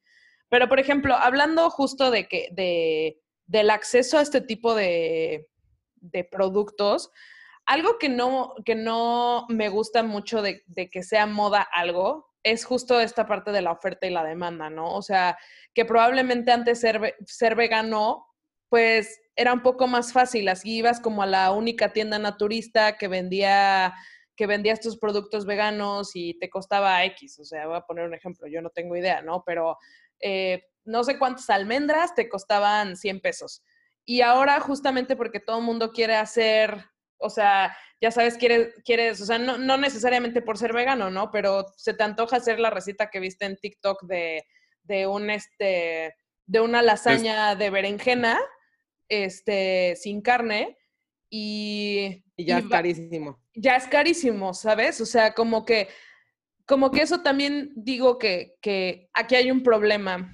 Pero, por ejemplo, hablando justo de que, de, del acceso a este tipo de, de productos. Algo que no, que no me gusta mucho de, que sea moda algo es justo esta parte de la oferta y la demanda, ¿no? O sea, que probablemente antes ser, ser vegano, pues era un poco más fácil. Así ibas como a la única tienda naturista que vendía que vendía estos productos veganos y te costaba X. O sea, voy a poner un ejemplo, yo no tengo idea, ¿no? Pero eh, no sé cuántas almendras te costaban 100 pesos. Y ahora justamente porque todo el mundo quiere hacer, o sea, ya sabes, quieres, quieres o sea, no, no necesariamente por ser vegano, ¿no? Pero se te antoja hacer la receta que viste en TikTok de, de un, este, de una lasaña de berenjena, este, sin carne. Y, Y ya y es carísimo. ya es carísimo, ¿sabes? O sea, como que, como que eso también digo que, que aquí hay un problema.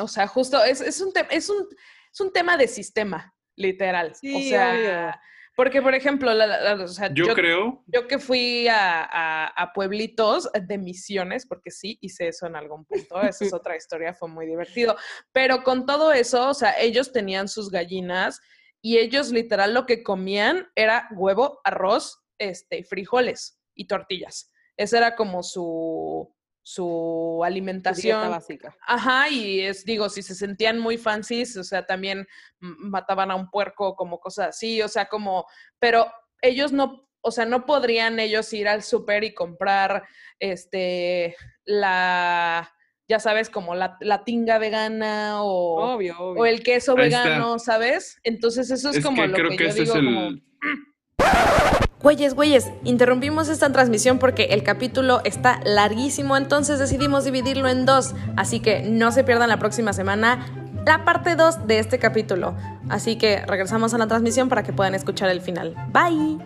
O sea, justo es, es, un, te- es, un, es un tema de sistema, literal. o sea, obvio. porque, por ejemplo, la- la- la- o sea, Yo creo, yo que fui a, a- a pueblitos de misiones, porque sí hice eso en algún punto, esa es [LAUGHS] otra historia, fue muy divertido. Pero con todo eso, o sea, ellos tenían sus gallinas y ellos literal lo que comían era huevo, arroz, este, frijoles y tortillas. Esa era como su, su Dieta alimentación. básica. Ajá, y es, digo, si se sentían muy fancies, o sea, también mataban a un puerco, como cosas así, o sea, como, pero ellos no, o sea, no podrían ellos ir al súper y comprar, este, la, ya sabes, como la, la tinga vegana o, Obvio, obvio. o el queso Ahí está. vegano, ¿sabes? Entonces eso es, es como que lo creo que, que yo ese digo, es como, el... [CLEARS THROAT] Güeyes, güeyes, interrumpimos esta transmisión porque el capítulo está larguísimo, entonces decidimos dividirlo en dos. Así que no se pierdan la próxima semana la parte 2 de este capítulo. Así que regresamos a la transmisión para que puedan escuchar el final. Bye.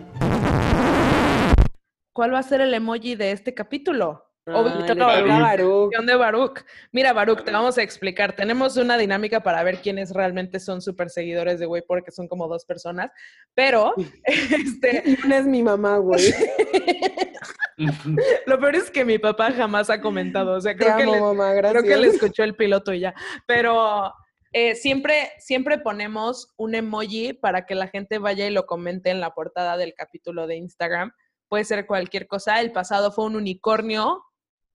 ¿cuál va a ser el emoji de este capítulo? Ay, Obviamente le no, toca la a Baruch. canción de Baruch. Mira, Baruch, te vamos a explicar. Tenemos una dinámica para ver quiénes realmente son súper seguidores de Güey, porque son como dos personas. Pero, [LAUGHS] este, una es mi mamá, güey. [LAUGHS] lo peor es que mi papá jamás ha comentado. O sea, Te creo que, amo, le, mamá, creo que le escuchó el piloto y ya. Pero eh, siempre, siempre ponemos un emoji para que la gente vaya y lo comente en la portada del capítulo de Instagram. Puede ser cualquier cosa. El pasado fue un unicornio.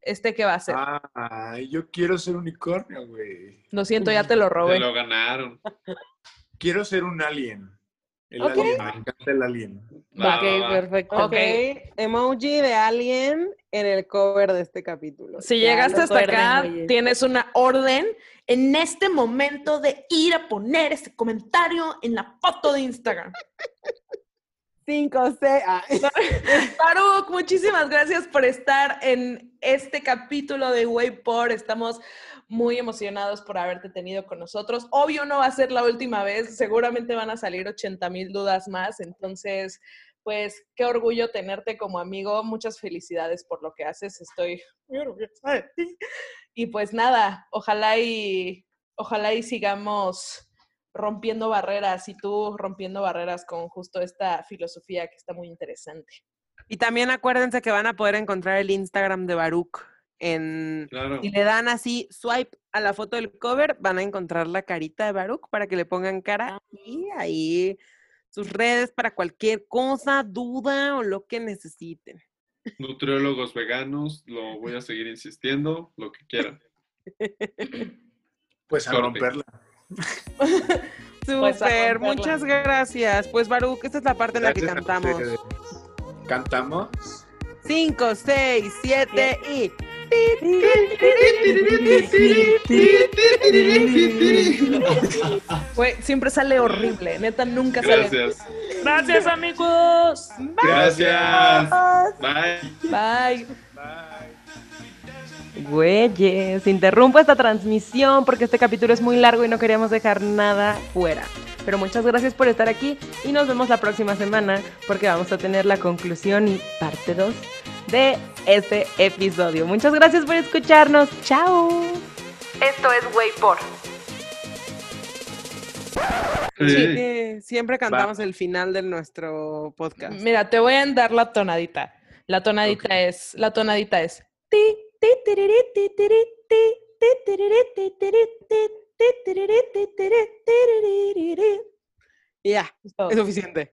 ¿Este qué va a ser? Ah, yo quiero ser unicornio, güey. Lo siento, ya te lo robé. lo ganaron. Quiero ser un alien. El Ok. alien, me encanta el alien. Va, ok, va, va. perfecto. Ok. Ok. Emoji de alien en el cover de este capítulo. Si Ya llegaste hasta acá, tienes una orden en este momento de ir a poner ese comentario en la foto de Instagram. Cinco, seis. ah. Baruch, [LAUGHS] muchísimas gracias por estar en este capítulo de Wayport. Estamos muy emocionados por haberte tenido con nosotros. Obvio no va a ser la última vez, seguramente van a salir 80 mil dudas más, entonces, pues qué orgullo tenerte como amigo. Muchas felicidades por lo que haces, estoy muy orgullosa de ti. Y pues nada, ojalá y, ojalá y sigamos rompiendo barreras y tú rompiendo barreras con justo esta filosofía que está muy interesante. Y también acuérdense que van a poder encontrar el Instagram de Baruch. En, Claro. si le dan así swipe a la foto del cover, van a encontrar la carita de Baruch para que le pongan cara y ahí sus redes para cualquier cosa, duda o lo que necesiten. Nutriólogos veganos, lo voy a seguir insistiendo, lo que quieran. Pues a Corte. romperla. Pues Súper, muchas gracias. Pues Baruch, esta es la parte en la que Gracias cantamos. ¿Cantamos? Cinco, seis, siete y... Güey, siempre sale horrible, neta, nunca sale. Gracias. Gracias, amigos. Gracias. Bye. Bye. Güeyes, interrumpo esta transmisión porque este capítulo es muy largo y no queríamos dejar nada fuera. Pero muchas gracias por estar aquí y nos vemos la próxima semana porque vamos a tener la conclusión y parte 2 de este episodio. Muchas gracias por escucharnos. Chao. Esto es Wayport. Sí. Sí, siempre cantamos el final de nuestro podcast. Mira, te voy a dar la tonadita. La tonadita es, la tonadita es. ti, ya, todo. es suficiente.